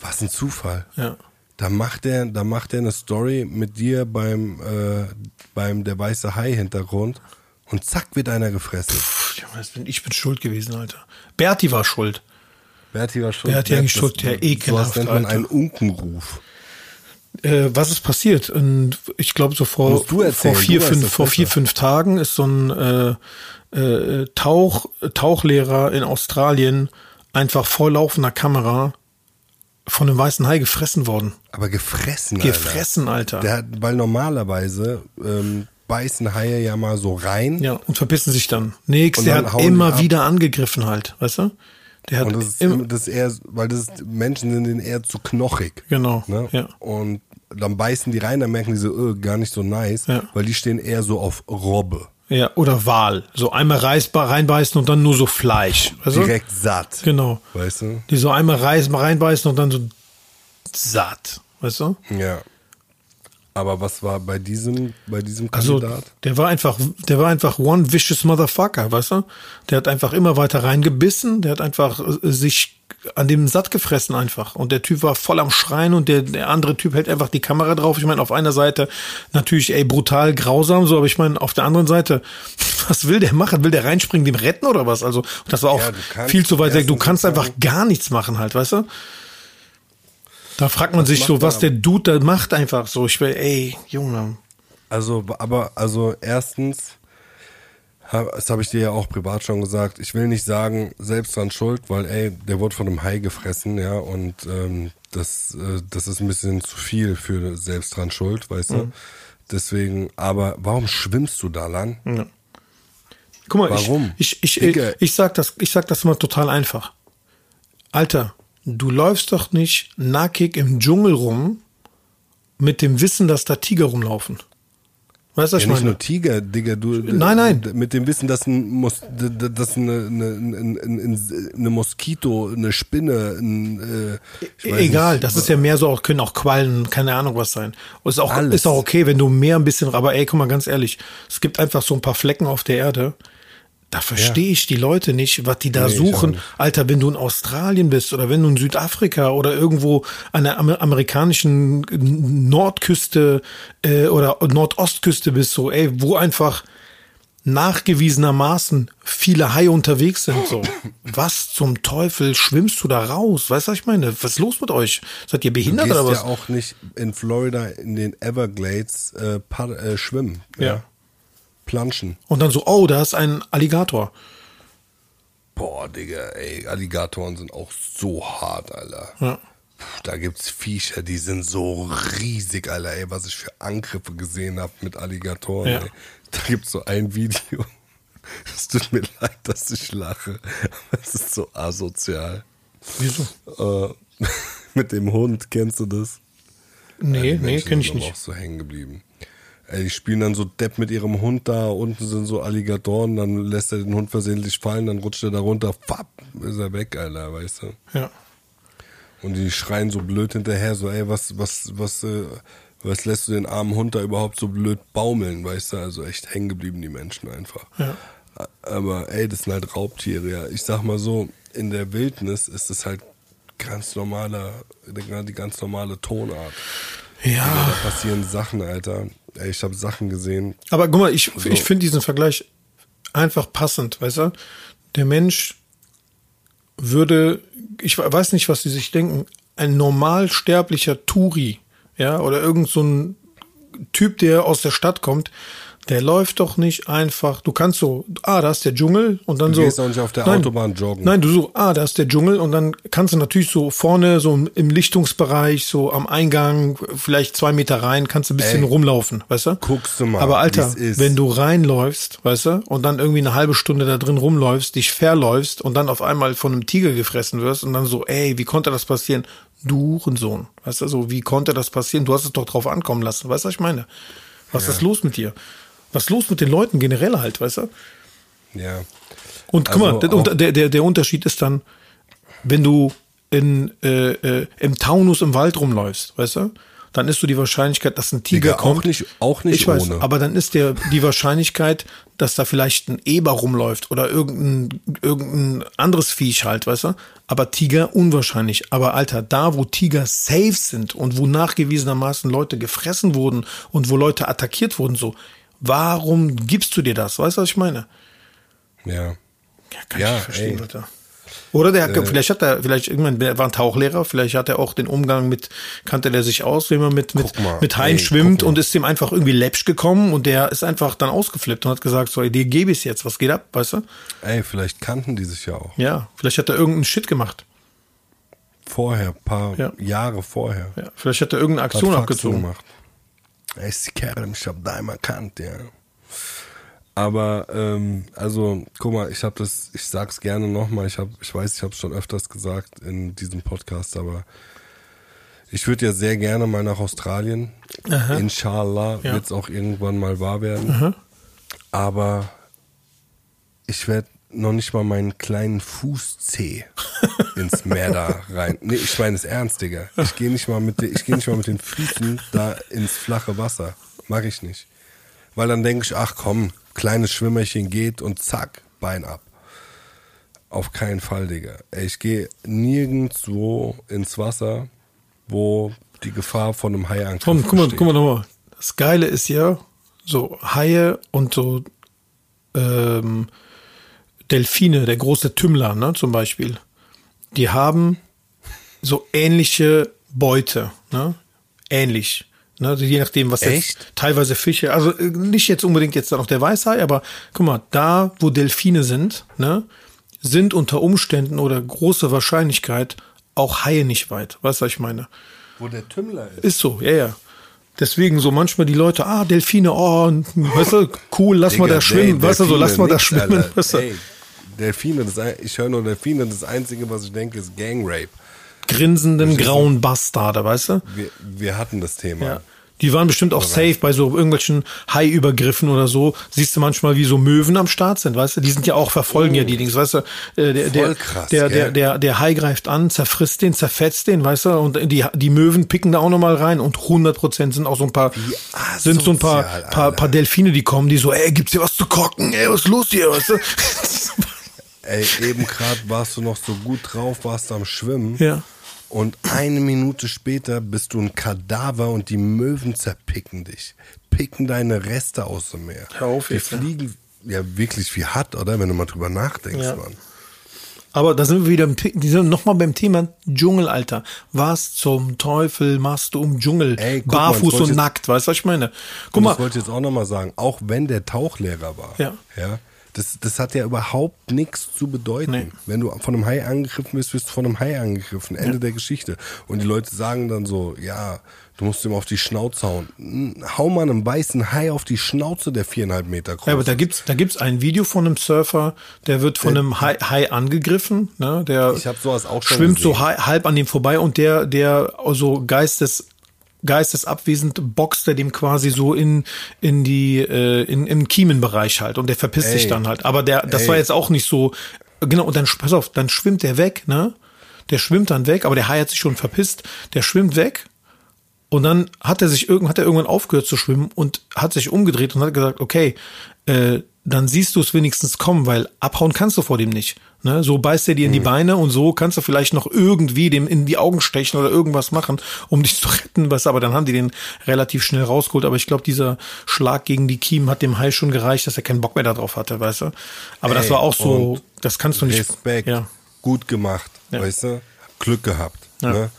Speaker 1: Was ein Zufall.
Speaker 2: ja.
Speaker 1: Da macht er, da macht er eine Story mit dir beim, äh, beim der weiße Hai Hintergrund und zack wird einer gefressen.
Speaker 2: Bin, ich bin schuld gewesen, Alter. Berti war schuld.
Speaker 1: Berti war schon.
Speaker 2: Berti eigentlich schuld, der ekelhaft,
Speaker 1: So nennt man
Speaker 2: Alter.
Speaker 1: einen Unkenruf.
Speaker 2: Äh, was ist passiert? Und ich glaube, so vor, vor vier, fünf, vor vier, fünf Tagen ist so ein äh, äh, Tauch, Tauchlehrer in Australien einfach vor laufender Kamera von einem weißen Hai gefressen worden.
Speaker 1: Aber gefressen,
Speaker 2: Gefressen, Alter.
Speaker 1: Alter. Der hat, weil normalerweise ähm, beißen Haie ja mal so rein.
Speaker 2: ja, und verbissen sich dann. Nix,
Speaker 1: Und
Speaker 2: der
Speaker 1: dann
Speaker 2: hat immer wieder angegriffen halt, weißt du? Der hat
Speaker 1: Und das ist, das ist eher, weil das ist, Menschen sind denen eher zu knochig.
Speaker 2: Genau,
Speaker 1: Ne?
Speaker 2: ja.
Speaker 1: Und dann beißen die rein, dann merken die so, äh, gar nicht so nice,
Speaker 2: Ja.
Speaker 1: weil die stehen eher so auf Robbe.
Speaker 2: ja, oder Wal. So einmal reißbar reinbeißen und dann nur so Fleisch. Weißt du?
Speaker 1: Direkt satt.
Speaker 2: Genau.
Speaker 1: Weißt du?
Speaker 2: Die so einmal reißen, reinbeißen und dann so satt. Weißt du?
Speaker 1: Ja. Aber was war bei diesem, bei diesem
Speaker 2: Also,
Speaker 1: Kandidat?
Speaker 2: der war einfach, der war einfach one vicious motherfucker, weißt du? Der hat einfach immer weiter reingebissen, der hat einfach äh, sich an dem satt gefressen einfach. Und der Typ war voll am Schreien und der, der andere Typ hält einfach die Kamera drauf. Ich meine, auf einer Seite natürlich, ey, brutal, grausam, so, aber ich meine, auf der anderen Seite, was will der machen? Will der reinspringen, dem retten oder was? Also, das war auch
Speaker 1: Ja, kannst
Speaker 2: viel zu weit weg. Du kannst einfach gar nichts machen halt, weißt du? Da fragt man sich
Speaker 1: macht
Speaker 2: so, was der Dude da macht einfach so. Ich will, ey, Junge.
Speaker 1: Also, aber, also erstens, das habe ich dir ja auch privat schon gesagt, ich will nicht sagen, selbst dran schuld, weil ey, der wurde von einem Hai gefressen, ja, und ähm, das, äh, das ist ein bisschen zu viel für selbst dran schuld, weißt
Speaker 2: Mhm.
Speaker 1: du? Deswegen, aber warum schwimmst du da lang?
Speaker 2: Guck mal,
Speaker 1: Warum?
Speaker 2: ich, ich, ich, ich, ich sag das, ich sag das immer total einfach. Alter, du läufst doch nicht nackig im Dschungel rum mit dem Wissen, dass da Tiger rumlaufen. Weißt du, was
Speaker 1: Ja,
Speaker 2: ich
Speaker 1: nicht
Speaker 2: meine?
Speaker 1: nur Tiger, Digga, du.
Speaker 2: Nein, nein.
Speaker 1: Mit dem Wissen, dass ein Mos dass eine, eine, eine, eine, Moskito, eine Spinne, ein, äh,
Speaker 2: Egal,
Speaker 1: nicht,
Speaker 2: das ist ja mehr so, auch können auch Quallen, keine Ahnung was sein. Und ist auch,
Speaker 1: Alles.
Speaker 2: ist auch okay, wenn du mehr ein bisschen, aber ey, guck mal ganz ehrlich, es gibt einfach so ein paar Flecken auf der Erde, da verstehe ich die Leute nicht, was die da
Speaker 1: Nee,
Speaker 2: suchen. Alter, wenn du in Australien bist oder wenn du in Südafrika oder irgendwo an der amer amerikanischen Nordküste äh, oder Nordostküste bist, so, ey, wo einfach nachgewiesenermaßen viele Haie unterwegs sind. So, was zum Teufel schwimmst du da raus? Weißt du, was ich meine? Was ist los mit euch? Seid ihr
Speaker 1: Du
Speaker 2: behindert
Speaker 1: gehst
Speaker 2: oder was?
Speaker 1: ja auch nicht in Florida in den Everglades äh, äh, schwimmen.
Speaker 2: Ja.
Speaker 1: Planschen.
Speaker 2: Und dann so, oh, da ist ein Alligator.
Speaker 1: Boah, Digga, ey, Alligatoren sind auch so hart, Alter.
Speaker 2: Ja.
Speaker 1: Puh, Da gibt's Viecher, die sind so riesig, Alter, ey, was ich für Angriffe gesehen habe mit Alligatoren.
Speaker 2: Ja.
Speaker 1: Ey. Da gibt's so ein Video. Es tut mir leid, dass ich lache. Es ist so asozial.
Speaker 2: Wieso?
Speaker 1: Äh, mit dem Hund, kennst du das?
Speaker 2: Nee,
Speaker 1: Die
Speaker 2: nee,
Speaker 1: Menschen
Speaker 2: kenn ich nicht.
Speaker 1: auch so hängen geblieben. Ey, die spielen dann so Depp mit ihrem Hund da, unten sind so Alligatoren, dann lässt er den Hund versehentlich fallen, dann rutscht er da runter, fapp, ist er weg, Alter, weißt du?
Speaker 2: Ja.
Speaker 1: Und die schreien so blöd hinterher, so, ey, was, was, was, äh, was lässt du den armen Hund da überhaupt so blöd baumeln, weißt du? Also echt hängen geblieben, die Menschen einfach.
Speaker 2: Ja.
Speaker 1: Aber ey, das sind halt Raubtiere, ja. Ich sag mal so, in der Wildnis ist es halt ganz normaler, die ganz normale Tonart.
Speaker 2: Ja.
Speaker 1: Da passieren Sachen, Alter. Ey, ich habe Sachen gesehen.
Speaker 2: Aber guck mal, ich,
Speaker 1: So.
Speaker 2: ich finde diesen Vergleich einfach passend, weißt du? Der Mensch würde, ich weiß nicht, was sie sich denken, ein normalsterblicher Turi, ja, oder irgend so ein Typ, der aus der Stadt kommt, der läuft doch nicht einfach. Du kannst so, ah, da ist der Dschungel und dann
Speaker 1: Du
Speaker 2: so.
Speaker 1: gehst auch nicht auf der
Speaker 2: nein,
Speaker 1: Autobahn joggen.
Speaker 2: Nein, du so, ah, da ist der Dschungel und dann kannst du natürlich so vorne, so im Lichtungsbereich, so am Eingang, vielleicht zwei Meter rein, kannst du ein bisschen
Speaker 1: Ey,
Speaker 2: rumlaufen, weißt du?
Speaker 1: guckst du mal,
Speaker 2: Aber Alter, wenn du reinläufst, weißt du, und dann irgendwie eine halbe Stunde da drin rumläufst, dich verläufst und dann auf einmal von einem Tiger gefressen wirst und dann so, ey, wie konnte das passieren? Du Hurensohn, weißt du, so, wie konnte das passieren? Du hast es doch drauf ankommen lassen, weißt du, was ich meine? Was ist los mit dir? Was ist los mit den Leuten generell halt, weißt du?
Speaker 1: Ja.
Speaker 2: Und guck
Speaker 1: Also
Speaker 2: mal, der,
Speaker 1: auch-
Speaker 2: unter- der, der, der Unterschied ist dann, wenn du in, äh, äh, im Taunus im Wald rumläufst, weißt du, dann ist so die Wahrscheinlichkeit, dass ein Tiger
Speaker 1: Digga,
Speaker 2: kommt.
Speaker 1: auch nicht- auch nicht
Speaker 2: ich weiß,
Speaker 1: ohne.
Speaker 2: aber dann ist der die Wahrscheinlichkeit, dass da vielleicht ein Eber rumläuft oder irgendein, irgendein anderes Viech halt, weißt du? Aber Tiger unwahrscheinlich. Aber Alter, da wo Tiger safe sind und wo nachgewiesenermaßen Leute gefressen wurden und wo Leute attackiert wurden, so, warum gibst du dir das? Weißt du, was ich meine?
Speaker 1: Ja.
Speaker 2: Ja, kann
Speaker 1: Ja,
Speaker 2: ich nicht verstehen,
Speaker 1: ey. Äh.
Speaker 2: Alter. Oder der, hat- vielleicht hat er, vielleicht irgendwann, war ein Tauchlehrer, vielleicht hat er auch den Umgang mit, kannte der sich aus, wenn man mit, mit,
Speaker 1: mal,
Speaker 2: mit Haien
Speaker 1: ey,
Speaker 2: schwimmt und ist ihm einfach irgendwie läppsch gekommen und der ist einfach dann ausgeflippt und hat gesagt, so, ey, dir gebe ich jetzt, was geht ab, weißt du?
Speaker 1: Ey, vielleicht kannten die sich ja auch.
Speaker 2: Ja, vielleicht hat er irgendeinen Shit gemacht.
Speaker 1: Vorher, paar
Speaker 2: Ja.
Speaker 1: Jahre vorher.
Speaker 2: Ja, vielleicht hat er irgendeine Aktion abgezogen.
Speaker 1: gemacht. Kerl, ich hab da einmal erkannt, ja. Aber, ähm, also, guck mal, ich habe das, ich sag's gerne nochmal, ich hab, ich weiß, ich habe schon öfters gesagt in diesem Podcast, aber ich würde ja sehr gerne mal nach Australien. Inshallah
Speaker 2: Ja.
Speaker 1: wird's auch irgendwann mal wahr werden. Aber ich werde noch nicht mal meinen kleinen Fußzeh ins Meer da rein. Nee, ich meine es ernst, Digga. Ich gehe nicht mal mit den, ich gehe nicht mal mit den Füßen da ins flache Wasser. Mag ich nicht. Weil dann denke ich, ach komm, kleines Schwimmerchen geht und zack, Bein ab. Auf keinen Fall, Digga. Ich gehe nirgendwo ins Wasser, wo die Gefahr von einem Hai angreift.
Speaker 2: Tom, guck mal, guck mal nochmal. Das Geile ist ja, so Haie und so ähm, Delfine, der große Tümmler, ne, zum Beispiel, die haben so ähnliche Beute, ne? Ähnlich. Ne? Also je nachdem, was
Speaker 1: Echt?
Speaker 2: jetzt teilweise Fische, also äh, nicht jetzt unbedingt jetzt dann auch der Weißhai, aber guck mal, da wo Delfine sind, ne, sind unter Umständen oder große Wahrscheinlichkeit auch Haie nicht weit. Weißt du, was ich meine?
Speaker 1: Wo der Tümmler ist.
Speaker 2: Ist so, ja, ja. Deswegen so manchmal die Leute, ah, Delfine, oh, weißt du, cool, lass mal
Speaker 1: Digga,
Speaker 2: da schwimmen, weißt du, so, lass mal da schwimmen,
Speaker 1: Alter.
Speaker 2: weißt du.
Speaker 1: Ey, Delfine, das, ich höre nur Delfine, das Einzige, was ich denke, ist Gangrape.
Speaker 2: Grinsenden grauen Bastarde, weißt du?
Speaker 1: Wir, wir hatten das Thema.
Speaker 2: Ja. Die waren bestimmt auch safe bei so irgendwelchen Hai-Übergriffen oder so. Siehst du manchmal, wie so Möwen am Start sind, weißt du? Die sind ja auch, verfolgen ja die Dings, weißt du? Äh, Der, der,
Speaker 1: Voll krass,
Speaker 2: der, der, der, der Hai greift an, zerfrisst den, zerfetzt den, weißt du? Und die, die Möwen picken da auch nochmal rein und 100% sind auch so ein paar, sind so ein paar, paar, paar Delfine, die kommen, die so, ey, gibt's hier was zu kochen? Ey, was ist los hier, weißt du?
Speaker 1: Ey, eben gerade warst du noch so gut drauf, warst am Schwimmen.
Speaker 2: Ja.
Speaker 1: Und eine Minute später bist du ein Kadaver und die Möwen zerpicken dich. Picken deine Reste aus dem Meer.
Speaker 2: Hör auf
Speaker 1: die
Speaker 2: jetzt, ja.
Speaker 1: fliegen ja wirklich wie hart, oder? Wenn du mal drüber nachdenkst,
Speaker 2: Ja.
Speaker 1: Mann.
Speaker 2: Aber da sind wir wieder im, die sind nochmal beim Thema Dschungel, Alter. Was zum Teufel machst du im Dschungel?
Speaker 1: Ey, mal,
Speaker 2: Barfuß
Speaker 1: wollte
Speaker 2: und
Speaker 1: ich-
Speaker 2: nackt, weißt du, was ich meine? Guck mal,
Speaker 1: das wollte ich jetzt auch nochmal sagen, auch wenn der Tauchlehrer war,
Speaker 2: Ja.
Speaker 1: ja das, das hat ja überhaupt nichts zu bedeuten.
Speaker 2: Nee.
Speaker 1: Wenn du von einem Hai angegriffen bist, wirst du von einem Hai angegriffen. Ende der Geschichte. Und die Leute sagen dann so, ja, du musst ihm auf die Schnauze hauen. Hau mal einem weißen Hai auf die Schnauze, der viereinhalb Meter groß
Speaker 2: Ja, aber da gibt's, da gibt's ein Video von einem Surfer, der wird von einem Hai, Hai angegriffen, ne? Der
Speaker 1: Ich hab sowas auch schon
Speaker 2: schwimmt so
Speaker 1: gesehen.
Speaker 2: hai- halb an dem vorbei und der, der so geistes, geistesabwesend boxt er dem quasi so in, in die, äh, in, im Kiemenbereich halt und der verpisst sich
Speaker 1: Ey.
Speaker 2: dann halt. Aber der, das
Speaker 1: Ey.
Speaker 2: war jetzt auch nicht so, genau, und dann, pass auf, dann schwimmt der weg, ne? Der schwimmt dann weg, aber der Hai hat sich schon verpisst, der schwimmt weg und dann hat er sich irgend, hat er irgendwann aufgehört zu schwimmen und hat sich umgedreht und hat gesagt, okay, äh, dann siehst du es wenigstens kommen, weil abhauen kannst du vor dem nicht. Ne? So beißt er dir in die Beine und so kannst du vielleicht noch irgendwie dem in die Augen stechen oder irgendwas machen, um dich zu retten. Was, aber dann haben die den relativ schnell rausgeholt. Aber ich glaube, dieser Schlag gegen die Kiemen hat dem Hai schon gereicht, dass er keinen Bock mehr darauf hatte, weißt du. Aber das
Speaker 1: Ey,
Speaker 2: war auch so, das kannst du nicht.
Speaker 1: Respekt,
Speaker 2: Ja.
Speaker 1: gut gemacht,
Speaker 2: Ja.
Speaker 1: weißt du? Glück gehabt.
Speaker 2: Ja.
Speaker 1: Ne?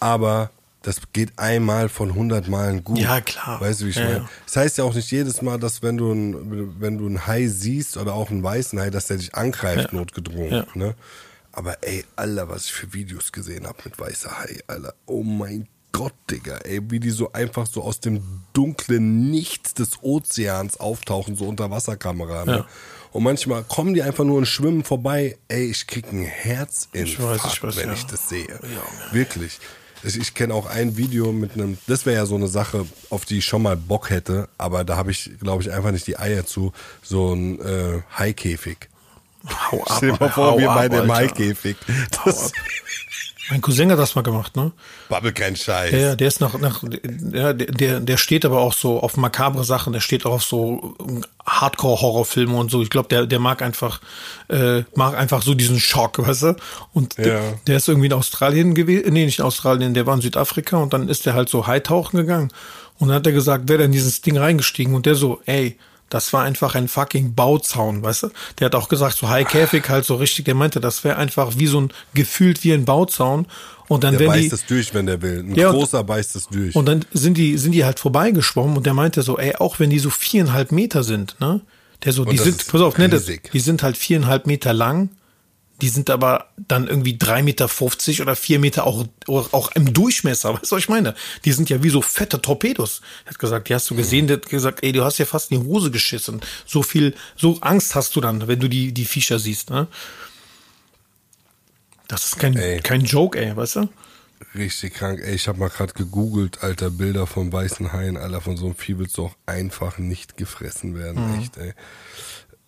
Speaker 1: aber das geht einmal von 100 Malen gut.
Speaker 2: Ja, klar.
Speaker 1: Weißt du, wie ich
Speaker 2: Ja,
Speaker 1: meine?
Speaker 2: ja.
Speaker 1: Das heißt ja auch nicht jedes Mal, dass wenn du, ein, wenn du einen Hai siehst oder auch einen weißen Hai, dass der dich angreift,
Speaker 2: Ja.
Speaker 1: notgedrungen. Ne? Aber ey, Alter, was ich für Videos gesehen habe mit weißer Hai, Alter. Oh mein Gott, Digga, ey, wie die so einfach so aus dem dunklen Nichts des Ozeans auftauchen, so unter Wasserkamera. Ne? Und manchmal kommen die einfach nur und schwimmen vorbei. Ey, ich krieg ein Herzinfarkt,
Speaker 2: Ich weiß, ich weiß,
Speaker 1: wenn ich das sehe. Wirklich. Ich, kenne auch ein Video mit einem, das wäre ja so eine Sache, auf die ich schon mal Bock hätte, aber da habe ich, glaube ich, einfach nicht die Eier zu, so ein äh, Haikäfig.
Speaker 2: Hau ab.
Speaker 1: Stell dir mal vor, wir
Speaker 2: ab,
Speaker 1: bei dem
Speaker 2: Alter.
Speaker 1: Haikäfig. Das
Speaker 2: Mein Cousin hat das mal gemacht, ne?
Speaker 1: babbel kein Scheiß.
Speaker 2: Ja, der ist nach, nach ja, der- der, der steht aber auch so auf makabre Sachen, der steht auch auf so Hardcore-Horrorfilme und so. Ich glaube, der, der mag einfach, äh, mag einfach so diesen Schock, weißt du? Und
Speaker 1: Ja.
Speaker 2: der, der ist irgendwie in Australien gewesen, nee, nicht in Australien, der war in Südafrika und dann ist der halt so Haitauchen gegangen. Und dann hat er gesagt, wäre der in dieses Ding reingestiegen und der so, ey, das war einfach ein fucking Bauzaun, weißt du? Der hat auch gesagt, so High-Käfig halt so richtig, der meinte, das wäre einfach wie so ein, gefühlt wie ein Bauzaun. Und dann
Speaker 1: Der
Speaker 2: werden
Speaker 1: beißt
Speaker 2: die,
Speaker 1: es durch, wenn der will. Ein
Speaker 2: Ja, und-
Speaker 1: großer beißt es durch.
Speaker 2: und dann sind die, sind die halt vorbeigeschwommen und der meinte so, ey, auch wenn die so viereinhalb Meter sind, ne? Der so, die
Speaker 1: das
Speaker 2: sind, pass auf, ne, das, die sind halt viereinhalb Meter lang, die sind aber dann irgendwie drei Meter fünfzig oder vier Meter auch, auch im Durchmesser, weißt du, was ich meine? Die sind ja wie so fette Torpedos. Er hat gesagt, die hast du gesehen, der hat gesagt, ey, du hast ja fast in die Hose geschissen. So viel, so Angst hast du dann, wenn du die, die Viecher siehst, ne? Das ist kein,
Speaker 1: Ey.
Speaker 2: kein Joke, ey, weißt du?
Speaker 1: Richtig krank. Ey, ich habe mal gerade gegoogelt, alter, Bilder vom weißen Haien, Alter, von so einem Vieh willst du auch einfach nicht gefressen werden,
Speaker 2: Mhm.
Speaker 1: echt, ey.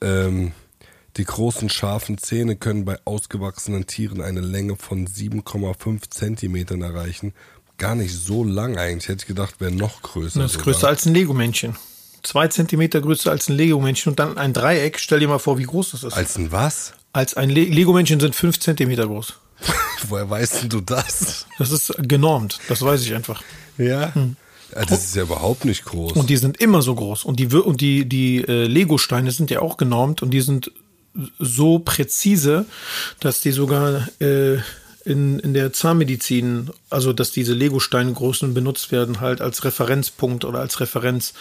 Speaker 1: Ähm, die großen scharfen Zähne können bei ausgewachsenen Tieren eine Länge von 7,5 Zentimetern erreichen. Gar nicht so lang eigentlich. Hätte ich gedacht, wäre noch größer.
Speaker 2: Das ist
Speaker 1: sogar.
Speaker 2: größer als ein Lego-Männchen. Zwei Zentimeter größer als ein Lego-Männchen und dann ein Dreieck. Stell dir mal vor, wie groß das ist.
Speaker 1: Als ein was?
Speaker 2: Als ein Le Lego-Männchen sind fünf Zentimeter groß.
Speaker 1: Woher weißt denn du das?
Speaker 2: Das ist genormt. Das weiß ich einfach.
Speaker 1: Ja. ja das ist ja überhaupt nicht groß.
Speaker 2: Und die sind immer so groß. Und die, und die, die äh, Lego-Steine sind ja auch genormt und die sind so präzise, dass die sogar äh, in, in der Zahnmedizin, also dass diese Lego-Steingroßen benutzt werden, halt als Referenzpunkt oder als Referenz.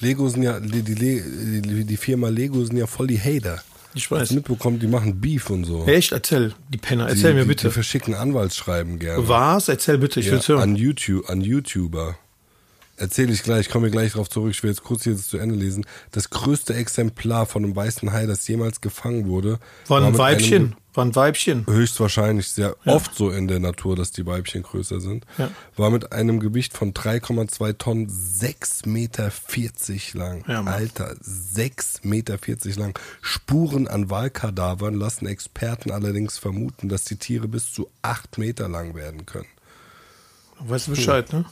Speaker 1: Lego sind ja, die, die, die, Firma Lego sind ja voll die Hater.
Speaker 2: Ich
Speaker 1: Hast
Speaker 2: weiß.
Speaker 1: mitbekommen, die machen Beef und so.
Speaker 2: Echt? Erzähl, die Penner. Erzähl
Speaker 1: die,
Speaker 2: mir bitte.
Speaker 1: Die verschicken Anwaltsschreiben gerne.
Speaker 2: Was? Erzähl bitte, ich
Speaker 1: ja,
Speaker 2: will's hören.
Speaker 1: an YouTube, an YouTuber. Erzähle ich gleich, komme gleich drauf zurück. Ich will jetzt kurz hier zu Ende lesen. Das größte Exemplar von einem weißen Hai, das jemals gefangen wurde,
Speaker 2: War ein Weibchen.
Speaker 1: einem-
Speaker 2: War ein Weibchen.
Speaker 1: höchstwahrscheinlich sehr oft so in der Natur, dass die Weibchen größer sind,
Speaker 2: Ja.
Speaker 1: war mit einem Gewicht von 3,2 Tonnen 6,40 Meter lang.
Speaker 2: Ja.
Speaker 1: Alter, 6,40 Meter lang. Spuren an Wahlkadavern lassen Experten allerdings vermuten, dass die Tiere bis zu 8 Meter lang werden können.
Speaker 2: Weißt du Bescheid, ne?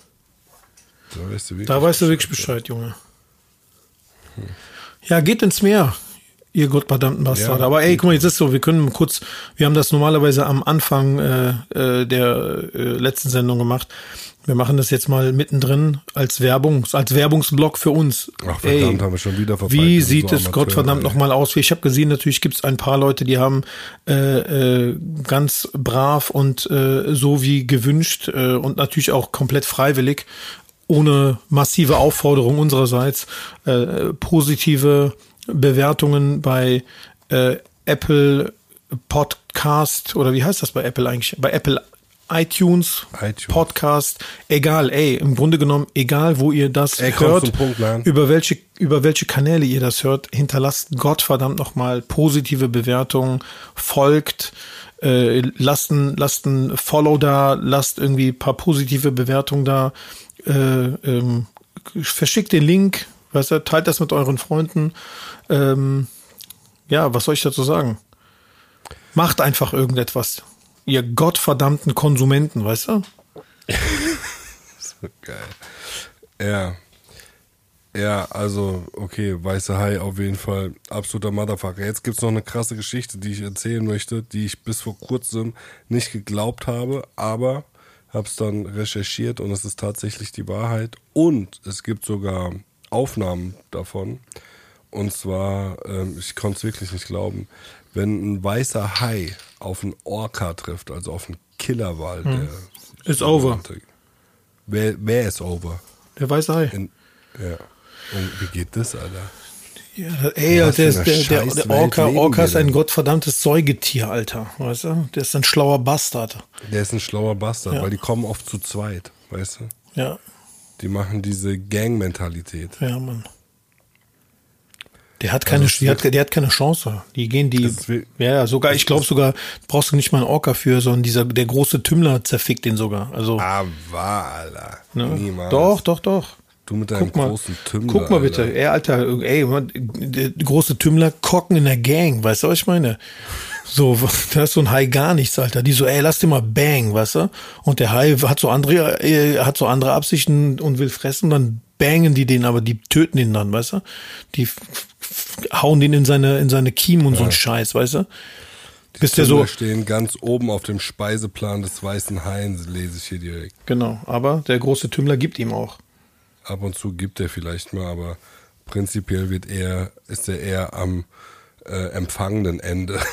Speaker 1: Da weißt du wirklich,
Speaker 2: Da weißt du wirklich Bescheid, Junge. Ja, geht ins Meer, ihr gottverdammten Bastarde.
Speaker 1: Ja.
Speaker 2: Aber ey, guck mal, jetzt ist so, wir können kurz, wir haben das normalerweise am Anfang äh, äh, der äh, letzten Sendung gemacht. Wir machen das jetzt mal mittendrin als Werbung, als Werbungsblock für uns.
Speaker 1: Ach, verdammt, haben wir schon wieder verpeilt.
Speaker 2: Wie sieht
Speaker 1: so
Speaker 2: es
Speaker 1: Amateure,
Speaker 2: Gottverdammt
Speaker 1: ey.
Speaker 2: nochmal aus? Ich habe gesehen, natürlich gibt es ein paar Leute, die haben äh, äh, ganz brav und äh, so wie gewünscht äh, und natürlich auch komplett freiwillig, ohne massive Aufforderung unsererseits, äh, positive Bewertungen bei äh, Apple Podcast oder wie heißt das bei Apple eigentlich? Bei Apple iTunes,
Speaker 1: iTunes.
Speaker 2: Podcast, egal, ey, im Grunde genommen, egal wo ihr das
Speaker 1: Ey,
Speaker 2: hört,
Speaker 1: Punkt,
Speaker 2: über welche, über welche Kanäle ihr das hört, hinterlasst Gottverdammt nochmal positive Bewertungen, folgt, äh, lasst, ein, lasst ein Follow da, lasst irgendwie ein paar positive Bewertungen da, äh, ähm, verschickt den Link, weißt du, teilt das mit euren Freunden. Ähm, ja, was soll ich dazu sagen? Macht einfach irgendetwas. Ihr gottverdammten Konsumenten, weißt du?
Speaker 1: So geil. Ja. Ja, also, okay, weiße Hai auf jeden Fall absoluter Motherfucker. Jetzt gibt's noch eine krasse Geschichte, die ich erzählen möchte, die ich bis vor kurzem nicht geglaubt habe, aber hab's dann recherchiert und es ist tatsächlich die Wahrheit. Und es gibt sogar Aufnahmen davon. Und zwar, ähm, ich konnte es wirklich nicht glauben, wenn ein weißer Hai auf einen Orca trifft, also auf einen Killerwal, der
Speaker 2: Ist over.
Speaker 1: Wer, wer ist over?
Speaker 2: Der weiße Hai.
Speaker 1: In, ja. Und wie geht das, Alter?
Speaker 2: Ja, ey,
Speaker 1: Was
Speaker 2: der, der, der, der Orca, Orca ist ein gottverdammtes Säugetier, Alter. Weißt du? Der ist ein schlauer Bastard.
Speaker 1: Der ist ein schlauer Bastard,
Speaker 2: Ja.
Speaker 1: weil die kommen oft zu zweit, weißt du?
Speaker 2: Ja,
Speaker 1: Die machen diese Gang-Mentalität.
Speaker 2: ja, Mann. Der hat keine,
Speaker 1: Also
Speaker 2: die hat, der hat keine Chance. Die gehen die, ja, ja, sogar, ich glaube sogar, brauchst du nicht mal einen Orca für, sondern dieser, der große Tümmler zerfickt den sogar. Also,
Speaker 1: Alter.
Speaker 2: ne?
Speaker 1: Niemals.
Speaker 2: doch, doch, doch.
Speaker 1: Du mit deinem
Speaker 2: Guck mal,
Speaker 1: großen Tümmler.
Speaker 2: guck mal bitte,
Speaker 1: Alter.
Speaker 2: ey, Alter, ey, der große Tümmler kocken in der Gang, weißt du, was ich meine? So, da ist so ein Hai gar nichts, Alter. Die so, ey, lass dir mal bang, weißt du? Und der Hai hat so andere, äh, hat so andere Absichten und will fressen, dann bangen die den, aber die töten ihn dann, weißt du? Die hauen den in seine, in seine Kiemen und so ein Scheiß, weißt du? Bis der so,
Speaker 1: Tümmler stehen ganz oben auf dem Speiseplan des weißen Hains, lese ich hier direkt.
Speaker 2: genau, aber der große Tümmler gibt ihm auch.
Speaker 1: Ab und zu gibt er vielleicht mal, aber prinzipiell wird er, ist er eher am äh, empfangenden Ende.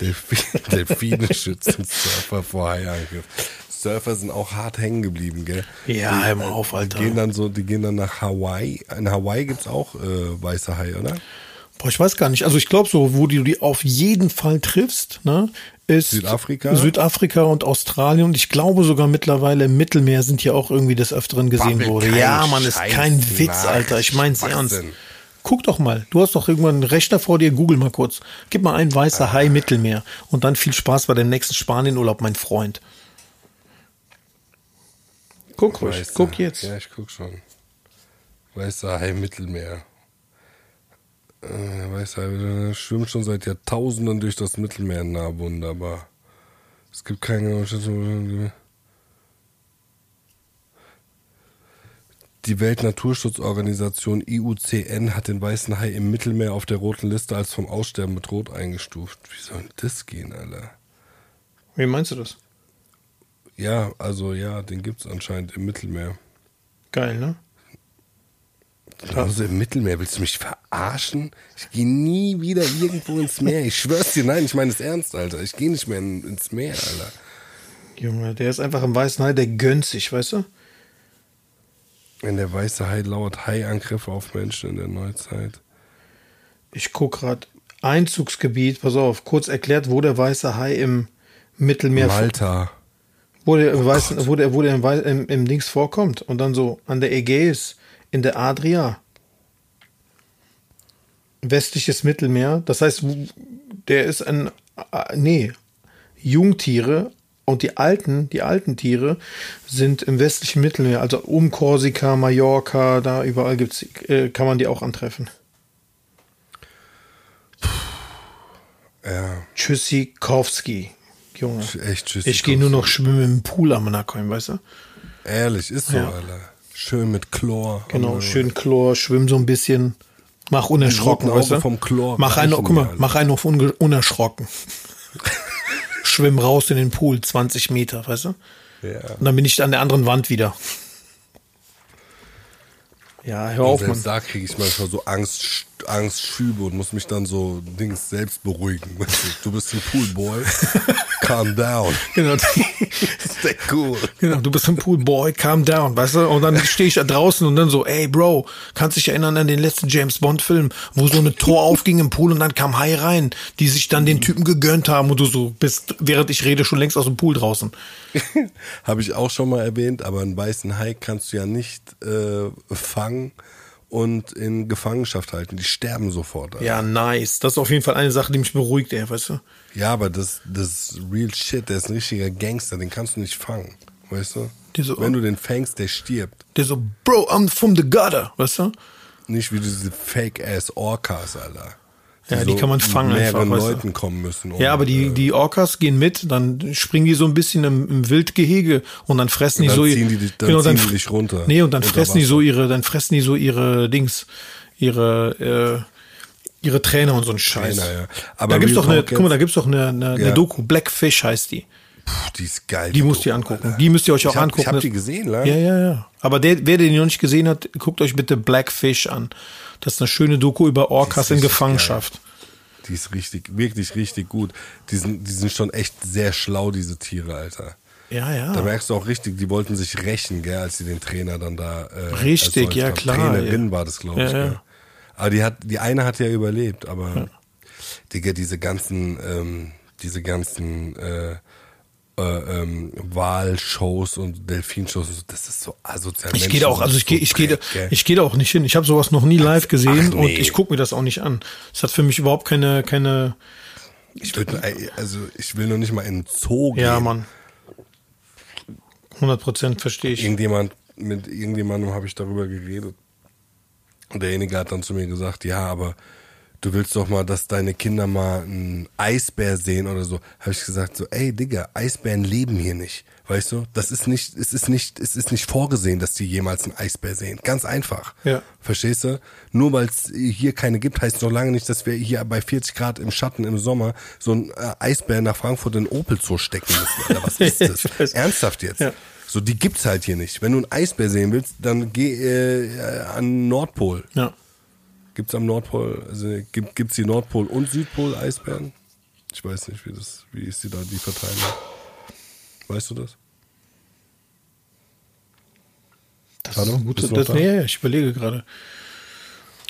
Speaker 1: Delfin, Delfine schützen Surfer vor Haiangriff. Surfer sind auch hart hängen geblieben, gell?
Speaker 2: Ja, hör mal auf,
Speaker 1: Die
Speaker 2: Alter.
Speaker 1: gehen dann so, die gehen dann nach Hawaii. In Hawaii gibt's auch äh, weiße Hai, oder?
Speaker 2: Boah, ich weiß gar nicht. Also ich glaube so, wo du die auf jeden Fall triffst, ne, ist
Speaker 1: Südafrika?
Speaker 2: Südafrika und Australien und ich glaube sogar mittlerweile im Mittelmeer sind hier auch irgendwie des Öfteren gesehen
Speaker 1: Babbel
Speaker 2: wurde.
Speaker 1: kein
Speaker 2: Ja, man ist kein Witz. Alter. Ich mein's ernst. Guck doch mal, du hast doch irgendwann einen Rechner vor dir, google mal kurz. Gib mal ein weißer Hai Mittelmeer und dann viel Spaß bei dem nächsten Spanienurlaub, mein Freund. Guck ruhig, guck jetzt.
Speaker 1: Ja, ich guck schon. Weißer Hai Mittelmeer. Äh, Weißer Hai schwimmt schon seit Jahrtausenden durch das Mittelmeer. Na, wunderbar. Es gibt keine Die Weltnaturschutzorganisation IUCN hat den weißen Hai im Mittelmeer auf der roten Liste als vom Aussterben bedroht eingestuft. Wie soll denn das gehen, Alter?
Speaker 2: Wie meinst du das?
Speaker 1: Ja, also ja, den gibt's anscheinend im Mittelmeer.
Speaker 2: Geil, ne?
Speaker 1: Also im Mittelmeer, willst du mich verarschen? Ich gehe nie wieder irgendwo ins Meer. Ich schwör's dir, nein, ich meine es ernst, Alter. Ich gehe nicht mehr in, ins Meer, Alter.
Speaker 2: Junge, der ist einfach im weißen Hai, der gönnt sich, weißt du?
Speaker 1: Wenn der weiße Hai lauert Haiangriffe auf Menschen in der Neuzeit.
Speaker 2: Ich guck grad Einzugsgebiet, pass auf, kurz erklärt, wo der weiße Hai im Mittelmeer,
Speaker 1: Malta.
Speaker 2: wo der, im weißen, wo der, wo der im, im, im Dings vorkommt und dann so an der Ägäis, in der Adria, westliches Mittelmeer. Das heißt, der ist ein, äh, nee, Jungtiere und die alten, die alten Tiere sind im westlichen Mittelmeer, also um Korsika, Mallorca, da überall gibt's, äh, kann man die auch antreffen.
Speaker 1: Ja,
Speaker 2: Tschüssikowski, Junge.
Speaker 1: echt tschüss.
Speaker 2: Ich gehe nur noch schwimmen im Pool am Nackheim, weißt du?
Speaker 1: Ehrlich, ist so,
Speaker 2: Ja.
Speaker 1: Alter. Schön mit Chlor.
Speaker 2: Genau, schön Chlor, schwimm so ein bisschen. Mach unerschrocken, weißt du?
Speaker 1: Vom Chlor
Speaker 2: mach einen, guck mal, mach einen auf unerschrocken. schwimm raus in den Pool, 20 Meter, weißt du?
Speaker 1: Ja.
Speaker 2: Und dann bin ich an der anderen Wand wieder. Ja, hör auf,
Speaker 1: Selbst
Speaker 2: Mann.
Speaker 1: da kriege ich manchmal so Angst, Angstschübe und muss mich dann so Dings selbst beruhigen. Du, bist ein Poolboy. Calm down.
Speaker 2: Genau,
Speaker 1: Sehr cool.
Speaker 2: genau, du bist ein Poolboy, calm down, weißt du? Und dann stehe ich da draußen und dann so, ey, Bro, kannst dich erinnern an den letzten James Bond-Film, wo so eine Tor aufging im Pool und dann kam Hai rein, die sich dann den Typen gegönnt haben und du so bist, während ich rede, schon längst aus dem Pool draußen.
Speaker 1: Habe ich auch schon mal erwähnt, aber einen weißen Hai kannst du ja nicht äh, fangen und in Gefangenschaft halten. Die sterben sofort. Alter.
Speaker 2: Ja, nice. Das ist auf jeden Fall eine Sache, die mich beruhigt, ey, weißt du?
Speaker 1: Ja, aber das, das ist real shit. Der ist ein richtiger Gangster. Den kannst du nicht fangen. Weißt du?
Speaker 2: So-
Speaker 1: Wenn du den fängst, der stirbt.
Speaker 2: Der so, Bro, I'm from the gutter, weißt du?
Speaker 1: Nicht wie diese Fake-Ass Orcas, Alter.
Speaker 2: Ja, die kann man fangen
Speaker 1: mehreren
Speaker 2: einfach, weißt du.
Speaker 1: Leuten kommen müssen. um,
Speaker 2: Ja, aber die,
Speaker 1: äh,
Speaker 2: die Orcas gehen mit, dann springen die so ein bisschen im, im Wildgehege und dann fressen
Speaker 1: Und
Speaker 2: die
Speaker 1: dann
Speaker 2: so
Speaker 1: ziehen die dann ziehen die dich runter,
Speaker 2: Nee, und dann fressen die
Speaker 1: Wasser.
Speaker 2: so ihre, dann fressen die so ihre Dings, ihre, äh, ihre Trainer und so ein Scheiß.
Speaker 1: Trainer, ja. Aber
Speaker 2: da gibt's
Speaker 1: Real
Speaker 2: doch eine, guck mal, da gibt's doch eine, eine, eine
Speaker 1: Ja.
Speaker 2: Doku, Blackfish heißt die.
Speaker 1: Puh, die ist geil.
Speaker 2: Die müsst ihr angucken.
Speaker 1: Alter.
Speaker 2: Die müsst ihr euch auch
Speaker 1: ich hab,
Speaker 2: angucken.
Speaker 1: Ich hab die gesehen, lang.
Speaker 2: Ja, ja, ja. Aber der, wer den noch nicht gesehen hat, guckt euch bitte Blackfish an. Das ist eine schöne Doku über Orcas in Gefangenschaft.
Speaker 1: Die ist richtig, wirklich richtig gut. Die sind, die sind schon echt sehr schlau, diese Tiere, Alter.
Speaker 2: Ja, ja.
Speaker 1: Da merkst du auch richtig, die wollten sich rächen, gell, als sie den Trainer dann da. Äh,
Speaker 2: Richtig, ja,
Speaker 1: haben.
Speaker 2: klar,
Speaker 1: Trainerin
Speaker 2: ja.
Speaker 1: war das, glaube
Speaker 2: Ja,
Speaker 1: ich.
Speaker 2: ja.
Speaker 1: Gell? Aber die hat, die eine hat ja überlebt, aber Digga, diese ganzen, ähm, diese ganzen äh, äh, ähm, Wahlshows und Delfinshows, und so, das ist so asozial.
Speaker 2: Ich gehe da auch, also ich gehe, ich gehe, ich gehe da auch nicht hin. Ich habe sowas noch nie live gesehen
Speaker 1: Ach, nee.
Speaker 2: und ich gucke mir das auch nicht an. Es hat für mich überhaupt keine, keine.
Speaker 1: Ich würde, also ich will noch nicht mal in den Zoo gehen.
Speaker 2: Ja, Mann. 100 Prozent verstehe ich.
Speaker 1: Irgendjemand, mit irgendjemandem habe ich darüber geredet. Und derjenige hat dann zu mir gesagt, ja, aber du willst doch mal, dass deine Kinder mal einen Eisbär sehen oder so. Habe ich gesagt, so, ey Digga, Eisbären leben hier nicht. Weißt du? Das ist nicht, es ist nicht, es ist nicht vorgesehen, dass die jemals einen Eisbär sehen. Ganz einfach.
Speaker 2: Ja.
Speaker 1: Verstehst du? Nur weil es hier keine gibt, heißt noch lange nicht, dass wir hier bei 40 Grad im Schatten im Sommer so einen äh, Eisbär nach Frankfurt in Opel Zoo stecken müssen. Alter, was ist das? Ernsthaft jetzt?
Speaker 2: Ja.
Speaker 1: So, die gibt's halt hier nicht. Wenn du einen Eisbär sehen willst, dann geh äh, an Nordpol.
Speaker 2: Ja.
Speaker 1: Gibt's am Nordpol, also gibt, gibt's die Nordpol- und Südpol-Eisbären? Ich weiß nicht, wie das, wie ist die da, die Verteilung? Weißt du das?
Speaker 2: Das
Speaker 1: Hallo?
Speaker 2: ist
Speaker 1: noch
Speaker 2: das,
Speaker 1: da?
Speaker 2: nee, ich überlege gerade.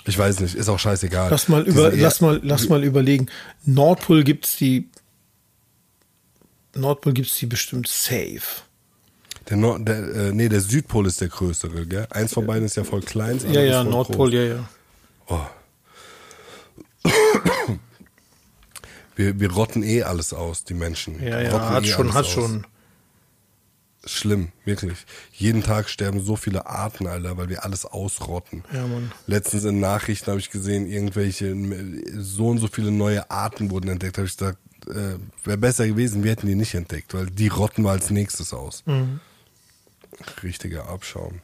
Speaker 1: Ich weiß nicht, ist auch scheißegal.
Speaker 2: Lass mal über, lass mal, lass mal überlegen. Nordpol gibt's die. Nordpol gibt's die bestimmt safe.
Speaker 1: Der, Nord, der, äh, nee, der Südpol ist der größere, gell? Eins von beiden ist ja voll klein.
Speaker 2: Ja, ja, Nordpol,
Speaker 1: groß.
Speaker 2: ja, ja.
Speaker 1: Oh. Wir, wir rotten eh alles aus, die Menschen.
Speaker 2: Ja, ja,
Speaker 1: Rotten
Speaker 2: hat
Speaker 1: eh
Speaker 2: schon, hat
Speaker 1: aus.
Speaker 2: schon.
Speaker 1: Schlimm, wirklich. Jeden Tag sterben so viele Arten, Alter, weil wir alles ausrotten.
Speaker 2: Ja, Mann.
Speaker 1: Letztens in Nachrichten habe ich gesehen, irgendwelche, so und so viele neue Arten wurden entdeckt. habe ich gesagt, äh, wäre besser gewesen, wir hätten die nicht entdeckt, weil die rotten wir als nächstes aus.
Speaker 2: Mhm.
Speaker 1: Richtiger Abschaum.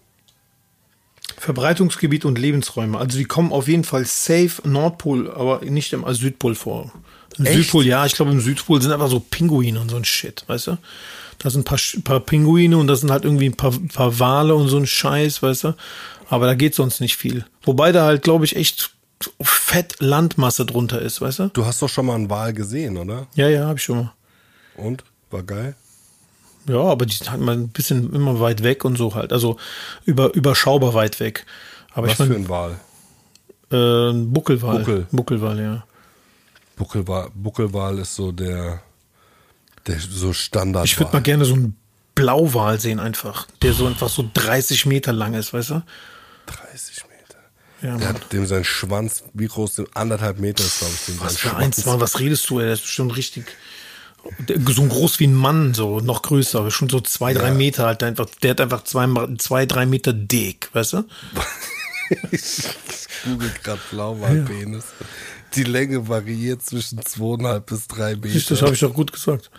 Speaker 2: Verbreitungsgebiet und Lebensräume. Also die kommen auf jeden Fall safe Nordpol, aber nicht im Südpol vor. Im
Speaker 1: Echt?
Speaker 2: Südpol, ja, ich glaube im Südpol sind einfach so Pinguine und so ein Shit, weißt du? Da sind ein paar, paar Pinguine und da sind halt irgendwie ein paar, paar Wale und so ein Scheiß, weißt du? Aber da geht sonst nicht viel. Wobei da halt, glaube ich, echt fett Landmasse drunter ist, weißt du?
Speaker 1: Du hast doch schon mal einen Wal gesehen, oder?
Speaker 2: Ja, ja, hab ich schon mal.
Speaker 1: Und? War geil?
Speaker 2: Ja, aber die sind halt mal ein bisschen immer weit weg und so halt. Also über, überschaubar weit weg. Aber
Speaker 1: Was
Speaker 2: ich
Speaker 1: für
Speaker 2: meine,
Speaker 1: ein Wal?
Speaker 2: äh, Buckelwal.
Speaker 1: Buckel.
Speaker 2: Buckelwal, ja.
Speaker 1: Buckelwal, Buckelwal ist so der, der so Standard.
Speaker 2: Ich würde mal gerne so einen Blauwal sehen einfach, der so einfach so 30 Meter lang ist, weißt du?
Speaker 1: 30 Meter.
Speaker 2: Ja,
Speaker 1: Der hat dem sein Schwanz, wie groß, anderthalb Meter ist, glaube ich, dem
Speaker 2: Was für eins,
Speaker 1: Schwanz.
Speaker 2: Mann, was redest du, ey? Der ist bestimmt richtig, so groß wie ein Mann, so, noch größer, schon so zwei, drei
Speaker 1: Ja.
Speaker 2: Meter halt einfach, der hat einfach zwei, zwei drei Meter dick, weißt du?
Speaker 1: Ich google gerade Blauwalpenis. Die Länge variiert zwischen zweieinhalb bis drei Meter.
Speaker 2: Das habe ich doch gut gesagt.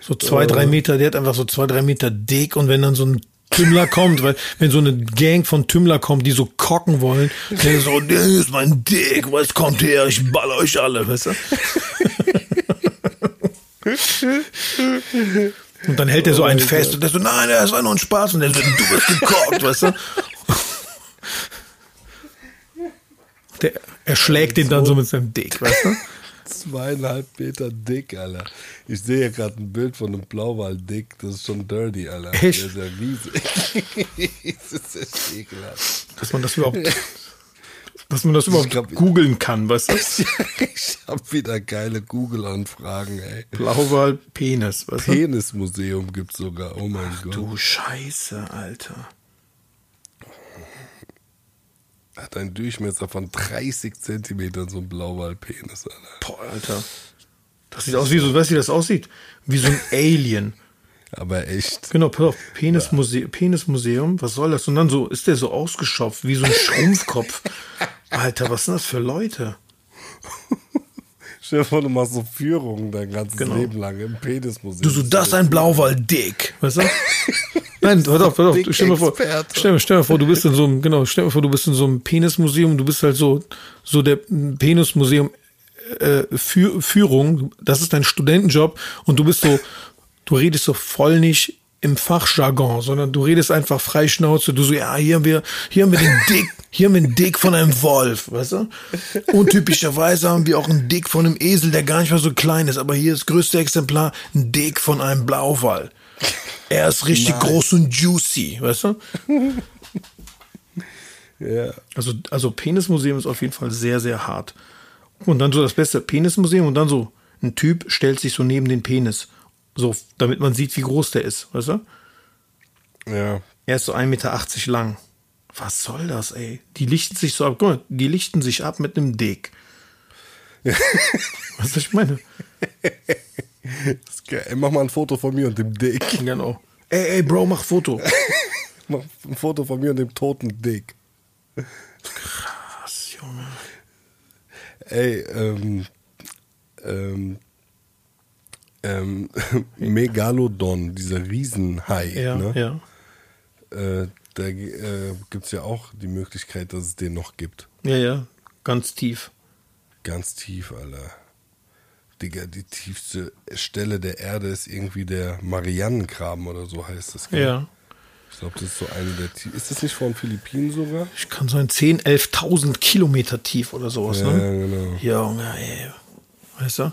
Speaker 2: So zwei, drei Meter, der hat einfach so zwei, drei Meter dick und wenn dann so ein Tümmler kommt, weil wenn so eine Gang von Tümmler kommt, die so kocken wollen, der so, der ist mein Dick, was kommt her, ich baller euch alle, weißt du? Und dann hält er so einen fest und der so, nein, das war nur ein Spaß und der so, du bist gekockt, weißt du? Der erschlägt den dann so mit seinem Dick, weißt du?
Speaker 1: Zweieinhalb Meter dick, Alter. Ich sehe ja gerade ein Bild von einem Blauwal dick. Das ist schon dirty, Alter.
Speaker 2: Echt?
Speaker 1: Der ist ja riesig. das ist echt ekelhaft.
Speaker 2: dass man das überhaupt, dass man das überhaupt
Speaker 1: glaub-
Speaker 2: googeln kann, weißt du?
Speaker 1: Ich hab wieder geile Google-Anfragen, ey.
Speaker 2: Blauwal Penis, weißt du?
Speaker 1: Penismuseum gibt's sogar. Oh mein Gott.
Speaker 2: Du Scheiße, Alter.
Speaker 1: Hat einen Durchmesser von 30 Zentimetern, so ein Blauwalpenis, Alter.
Speaker 2: Boah, Alter. Das sieht aus wie so, weißt du, wie das aussieht? Wie so ein Alien.
Speaker 1: Aber echt.
Speaker 2: Genau, pass auf, Penismuseum, Penismuseum, was soll das? Und dann so, ist der so ausgeschopft, wie so ein Schrumpfkopf. Alter, was sind das für Leute?
Speaker 1: Stell dir vor, du machst so Führungen dein ganzes
Speaker 2: Genau.
Speaker 1: Leben lang im Penismuseum.
Speaker 2: Du so, das ist ein Blauwal dick, weißt du? Nein, pass auf, pass auf, stell dir vor, stell, stell dir vor, du bist in so einem, genau, stell dir vor, du bist in so einem Penismuseum, du bist halt so, so der Penismuseum äh, Führ, Führung, das ist dein Studentenjob und du bist so, du redest so voll nicht im Fachjargon, sondern du redest einfach frei Schnauze. Du so, ja, hier haben wir, hier haben wir den Dick, hier haben wir einen Dick von einem Wolf, weißt du? Und typischerweise haben wir auch einen Dick von einem Esel, der gar nicht mal so klein ist, aber hier ist das größte Exemplar, ein Dick von einem Blauwal. Er ist richtig
Speaker 1: Nice.
Speaker 2: groß und juicy, weißt du?
Speaker 1: Ja.
Speaker 2: Also, also Penismuseum ist auf jeden Fall sehr, sehr hart. Und dann so das beste Penismuseum und dann so ein Typ stellt sich so neben den Penis. So, damit man sieht, wie groß der ist, weißt du?
Speaker 1: Ja.
Speaker 2: Er ist so 1,80 Meter lang. Was soll das, ey? Die lichten sich so ab. Guck mal, die lichten sich ab mit einem Dick. Was ich meine?
Speaker 1: Ey, mach mal ein Foto von mir und dem Dick.
Speaker 2: Genau. Ey, ey, Bro, mach Foto.
Speaker 1: Mach ein Foto von mir und dem toten Dick.
Speaker 2: Was, Junge?
Speaker 1: Ey, ähm, ähm, ähm, Megalodon, dieser Riesenhai,
Speaker 2: Ja,
Speaker 1: ne?
Speaker 2: ja.
Speaker 1: Äh, da äh, gibt es ja auch die Möglichkeit, dass es den noch gibt.
Speaker 2: Ja, ja. Ganz tief.
Speaker 1: Ganz tief, Alter. Digga, die tiefste Stelle der Erde ist irgendwie der Marianengraben oder so heißt das. gell?
Speaker 2: Ja.
Speaker 1: Ich glaube, das ist so eine der tief. Ist das nicht von Philippinen sogar?
Speaker 2: Ich kann sein 10, 11.000 Kilometer tief oder sowas,
Speaker 1: Ja,
Speaker 2: ne?
Speaker 1: genau.
Speaker 2: Junge, ey. Weißt du?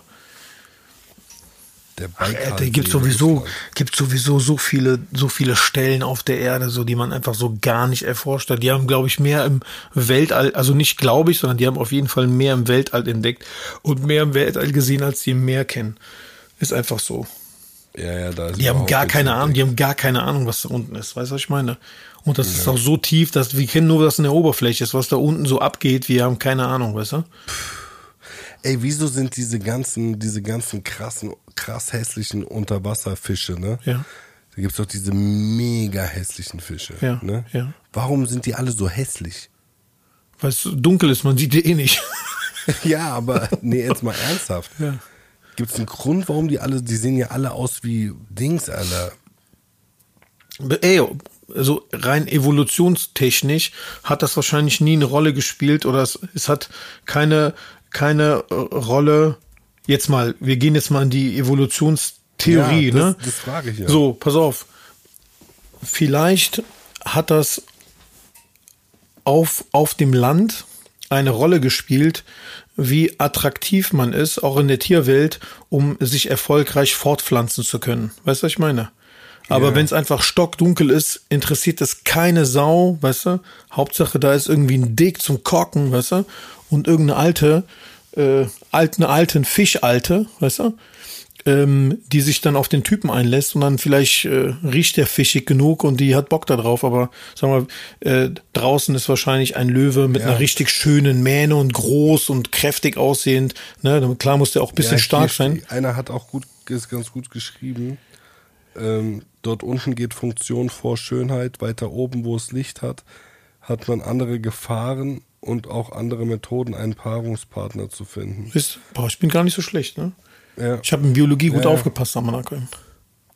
Speaker 1: Der
Speaker 2: Ach, da gibt sowieso, gibt sowieso so viele, so viele Stellen auf der Erde, so die man einfach so gar nicht erforscht hat. Die haben, glaube ich, mehr im Weltall, also nicht glaube ich, sondern die haben auf jeden Fall mehr im Weltall entdeckt und mehr im Weltall gesehen, als die im Meer kennen. Ist einfach so.
Speaker 1: Ja, ja, da ist
Speaker 2: Die haben gar keine Ahnung, die haben gar keine Ahnung, was da unten ist. Weißt du, was ich meine? Und das ist auch so tief, dass wir kennen nur, was in der Oberfläche ist, was da unten so abgeht. Wir haben keine Ahnung, weißt du?
Speaker 1: Ey, wieso sind diese ganzen, diese ganzen krassen, krass hässlichen Unterwasserfische, ne?
Speaker 2: Ja.
Speaker 1: Da gibt's doch diese mega hässlichen Fische.
Speaker 2: Ja,
Speaker 1: Ne?
Speaker 2: ja.
Speaker 1: Warum sind die alle so hässlich?
Speaker 2: Weil es dunkel ist, man sieht die eh nicht.
Speaker 1: ja, aber nee, jetzt mal ernsthaft.
Speaker 2: Ja.
Speaker 1: Gibt's einen Grund, warum die alle, die sehen ja alle aus wie Dings, Alter.
Speaker 2: Ey, also rein evolutionstechnisch hat das wahrscheinlich nie eine Rolle gespielt oder es, es hat keine, keine äh, Rolle. Jetzt mal, wir gehen jetzt mal in die Evolutionstheorie,
Speaker 1: Ja, das-
Speaker 2: ne?
Speaker 1: das frage ich ja.
Speaker 2: So, pass auf. Vielleicht hat das auf, auf dem Land eine Rolle gespielt, wie attraktiv man ist, auch in der Tierwelt, um sich erfolgreich fortpflanzen zu können. Weißt du, was ich meine? Aber
Speaker 1: Ja.
Speaker 2: wenn es einfach stockdunkel ist, interessiert es keine Sau, weißt du? Hauptsache, da ist irgendwie ein Dick zum Korken, weißt du? Und irgendeine alte, äh, alt, eine alten Fischalte, weißt du? ähm, die sich dann auf den Typen einlässt und dann vielleicht äh, riecht der fischig genug und die hat Bock da drauf, aber sagen wir, äh, draußen ist wahrscheinlich ein Löwe mit
Speaker 1: Ja.
Speaker 2: einer richtig schönen Mähne und groß und kräftig aussehend. Ne? Klar muss der auch ein bisschen
Speaker 1: Ja,
Speaker 2: stark sein.
Speaker 1: Einer hat auch gut, ist ganz gut geschrieben. Ähm, dort unten geht Funktion vor Schönheit. Weiter oben, wo es Licht hat, hat man andere Gefahren und auch andere Methoden, einen Paarungspartner zu finden.
Speaker 2: Ist, boah, ich bin gar nicht so schlecht, ne?
Speaker 1: Ja.
Speaker 2: Ich habe in Biologie gut
Speaker 1: Ja,
Speaker 2: aufgepasst am Anfang.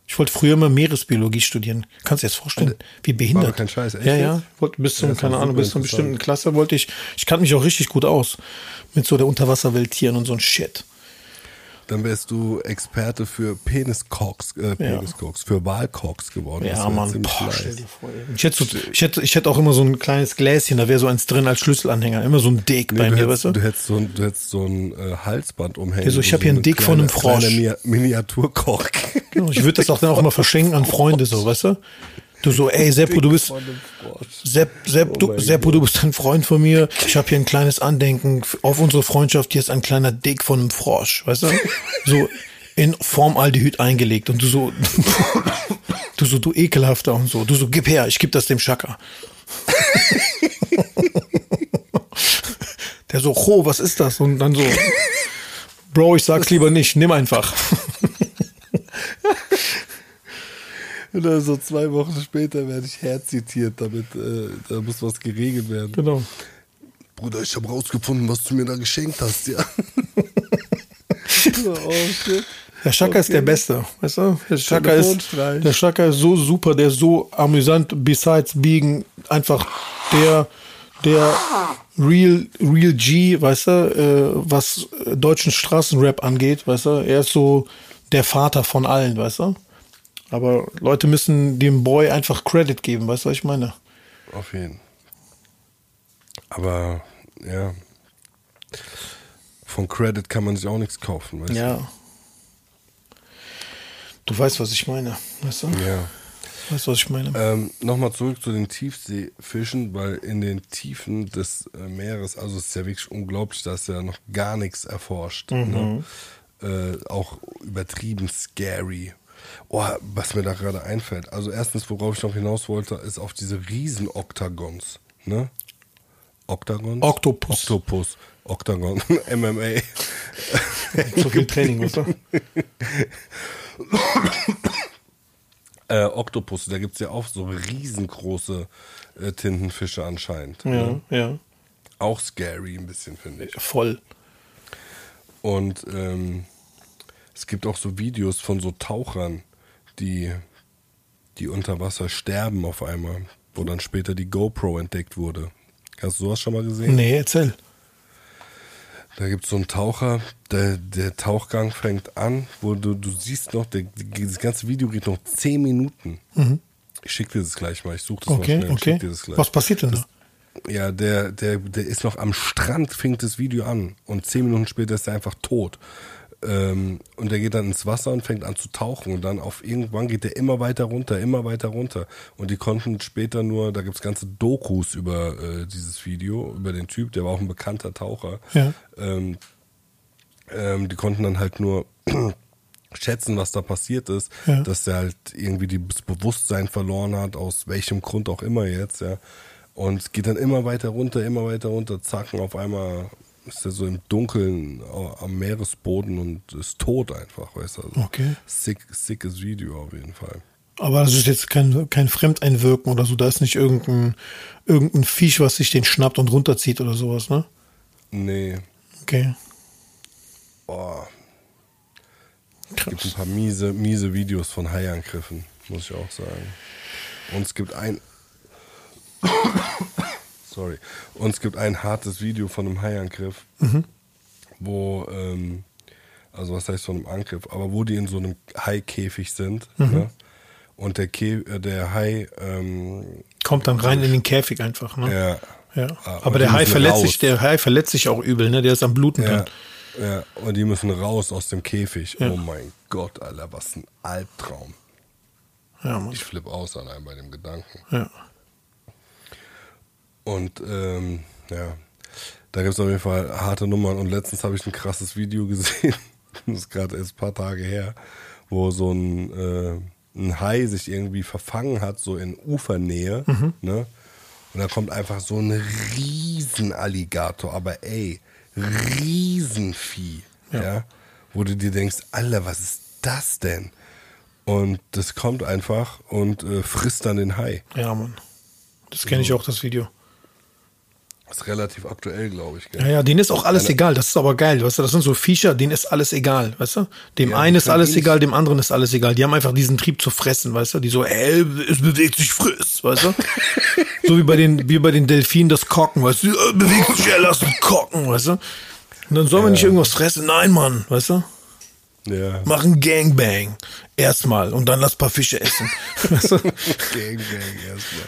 Speaker 2: Ich wollte früher immer Meeresbiologie studieren. Kannst du dir das vorstellen? Wie behindert.
Speaker 1: War kein Scheiß, echt
Speaker 2: Ja, ja. Wollte bis zum,
Speaker 1: Ja,
Speaker 2: keine Ahnung, bis zur
Speaker 1: interessant.
Speaker 2: bestimmten Klasse wollte ich, ich kannte mich auch richtig gut aus. Mit so der Unterwasserwelt Tieren und so ein Shit.
Speaker 1: Dann wärst du Experte für Peniskoks, äh, Peniskoks, für Wahlkoks geworden.
Speaker 2: Ja, Mann, boah, stell dir vor. ey. Ich hätte, so, ich, hätte, ich hätte auch immer so ein kleines Gläschen, da wäre so eins drin als Schlüsselanhänger. Immer so ein Dick
Speaker 1: Nee,
Speaker 2: bei mir,
Speaker 1: hättest,
Speaker 2: weißt du?
Speaker 1: du hättest so ein, du hättest so ein äh, Halsband umhängen.
Speaker 2: Ja, so, ich
Speaker 1: wo
Speaker 2: hab hier einen
Speaker 1: eine
Speaker 2: Dick von einem Frosch.
Speaker 1: kleine Mi Miniaturkoch.
Speaker 2: Genau, ich würde das auch dann auch immer verschenken an Freunde, so, weißt du? Du so, ey, Seppo, du bist. Sepp, Sepp,
Speaker 1: Oh
Speaker 2: du,
Speaker 1: mein
Speaker 2: Seppo, du bist ein Freund von mir. Ich habe hier ein kleines Andenken auf unsere Freundschaft. Hier ist ein kleiner Dick von einem Frosch, weißt du? So in Formaldehyd eingelegt und du so, du so, du ekelhafter und so. Du so, gib her, ich geb das dem Schaka. Der so, ho, was ist das? Und dann so, Bro, ich sag's lieber nicht, nimm einfach.
Speaker 1: Und dann so zwei Wochen später werde ich herzitiert, damit äh, da muss was geregelt werden.
Speaker 2: Genau.
Speaker 1: Bruder, ich habe rausgefunden, was du mir da geschenkt hast, ja. oh shit.
Speaker 2: Der Schaka ist der Beste, weißt du? Der Schaka ist, der Schaka ist so super, der ist so amüsant, besides Biegen, einfach der, der Real, Real G, weißt du, äh, was deutschen Straßenrap angeht, weißt du? Er ist so der Vater von allen, weißt du? Aber Leute müssen dem Boy einfach Credit geben, weißt du, was ich meine?
Speaker 1: Auf jeden. Aber ja, von Credit kann man sich auch nichts kaufen, weißt
Speaker 2: Ja. Du weißt, was ich meine, weißt du?
Speaker 1: du? Ja.
Speaker 2: Weißt du, was ich meine?
Speaker 1: Ähm, Nochmal zurück zu den Tiefseefischen, weil in den Tiefen des äh, Meeres, also es ist ja wirklich unglaublich, da ist ja noch gar nichts erforscht. Ne? Äh, auch übertrieben scary. Oh, was mir da gerade einfällt. Also erstens, worauf ich noch hinaus wollte, ist auf diese riesen Oktagons. Ne? Oktagons?
Speaker 2: Oktopus.
Speaker 1: Oktopus. Oktagon. MMA.
Speaker 2: so viel Training, du?
Speaker 1: äh, Oktopus, da gibt es ja auch so riesengroße äh, Tintenfische anscheinend. Ne?
Speaker 2: Ja, ja.
Speaker 1: Auch scary ein bisschen, finde ich.
Speaker 2: Voll.
Speaker 1: Und ähm, es gibt auch so Videos von so Tauchern, die, die unter Wasser sterben auf einmal, wo dann später die GoPro entdeckt wurde. Hast du sowas schon mal gesehen?
Speaker 2: Nee, erzähl.
Speaker 1: Da gibt es so einen Taucher, der, der Tauchgang fängt an, wo du, du siehst noch, der, das ganze Video geht noch 10 Minuten. Ich schicke dir das gleich mal, ich suche das mal
Speaker 2: Mhm. Okay,
Speaker 1: schnell. ich
Speaker 2: okay.
Speaker 1: schick dir das gleich.
Speaker 2: Was passiert denn da?
Speaker 1: Ja, der, der, der ist noch am Strand, fängt das Video an und zehn Minuten später ist er einfach tot. Ähm, und der geht dann ins Wasser und fängt an zu tauchen und dann auf irgendwann geht der immer weiter runter, immer weiter runter. Und die konnten später nur, da gibt's ganze Dokus über äh, dieses Video, über den Typ, der war auch ein bekannter Taucher.
Speaker 2: Ja.
Speaker 1: Ähm, ähm, die konnten dann halt nur schätzen, was da passiert ist,
Speaker 2: Ja.
Speaker 1: dass er halt irgendwie das Bewusstsein verloren hat, aus welchem Grund auch immer jetzt, ja. Und es geht dann immer weiter runter, immer weiter runter, zack, und auf einmal ist er so im Dunkeln am Meeresboden und ist tot einfach, weißt du. Also
Speaker 2: Okay.
Speaker 1: Sick, sickes Video auf jeden Fall.
Speaker 2: Aber das ist jetzt kein, kein Fremdeinwirken oder so. Da ist nicht irgendein, irgendein Viech, was sich den schnappt und runterzieht oder sowas, ne?
Speaker 1: Nee,
Speaker 2: Okay.
Speaker 1: boah, es gibt ein
Speaker 2: Krass.
Speaker 1: paar miese, miese Videos von Haiangriffen, muss ich auch sagen. Und es gibt ein. Sorry. Und es gibt ein hartes Video von einem Haiangriff, wo, ähm, also was heißt von einem Angriff, aber wo die in so einem Haikäfig sind. Ne? Und der, Kä äh, der Hai, ähm,
Speaker 2: Kommt dann rein in den Käfig einfach, ne?
Speaker 1: ja.
Speaker 2: Ja.
Speaker 1: Ah,
Speaker 2: Aber
Speaker 1: und
Speaker 2: der Hai verletzt
Speaker 1: raus.
Speaker 2: sich, der Hai verletzt sich auch übel, ne? Der ist am Bluten
Speaker 1: Ja,
Speaker 2: dann.
Speaker 1: ja, und die müssen raus aus dem Käfig.
Speaker 2: Ja.
Speaker 1: Oh mein Gott, Alter, was ein Albtraum.
Speaker 2: Ja.
Speaker 1: Ich flippe aus allein bei dem Gedanken.
Speaker 2: Ja.
Speaker 1: Und ähm, ja, da gibt es auf jeden Fall harte Nummern. Und letztens habe ich ein krasses Video gesehen, das ist gerade erst ein paar Tage her, wo so ein, äh, ein Hai sich irgendwie verfangen hat, so in Ufernähe. Ne? Und da kommt einfach so ein Riesenalligator, aber ey, Riesenvieh. Ja.
Speaker 2: Ja.
Speaker 1: Wo du dir denkst, Alter, was ist das denn? Und das kommt einfach und äh, frisst dann den Hai.
Speaker 2: Ja, Mann. Das kenne ich auch, das Video.
Speaker 1: Ist relativ aktuell, glaube ich. Gell?
Speaker 2: Ja, ja, denen ist auch alles egal. Das ist aber geil, weißt du? Das sind so Viecher, denen ist alles egal, weißt du? Dem
Speaker 1: Ja,
Speaker 2: einen ist alles egal, dem anderen ist alles egal. Die haben einfach diesen Trieb zu fressen, weißt du? Die so, ey, es bewegt sich friss, weißt du? so wie bei den, wie bei den Delfinen das Kocken, weißt du? Bewegt sich, ja, lass uns kocken, weißt du? Und dann soll man nicht irgendwas fressen. Nein, Mann, weißt du?
Speaker 1: Ja.
Speaker 2: Machen Gangbang. Erstmal und dann lass paar Fische essen. weißt du?
Speaker 1: Gang, gang, erstmal.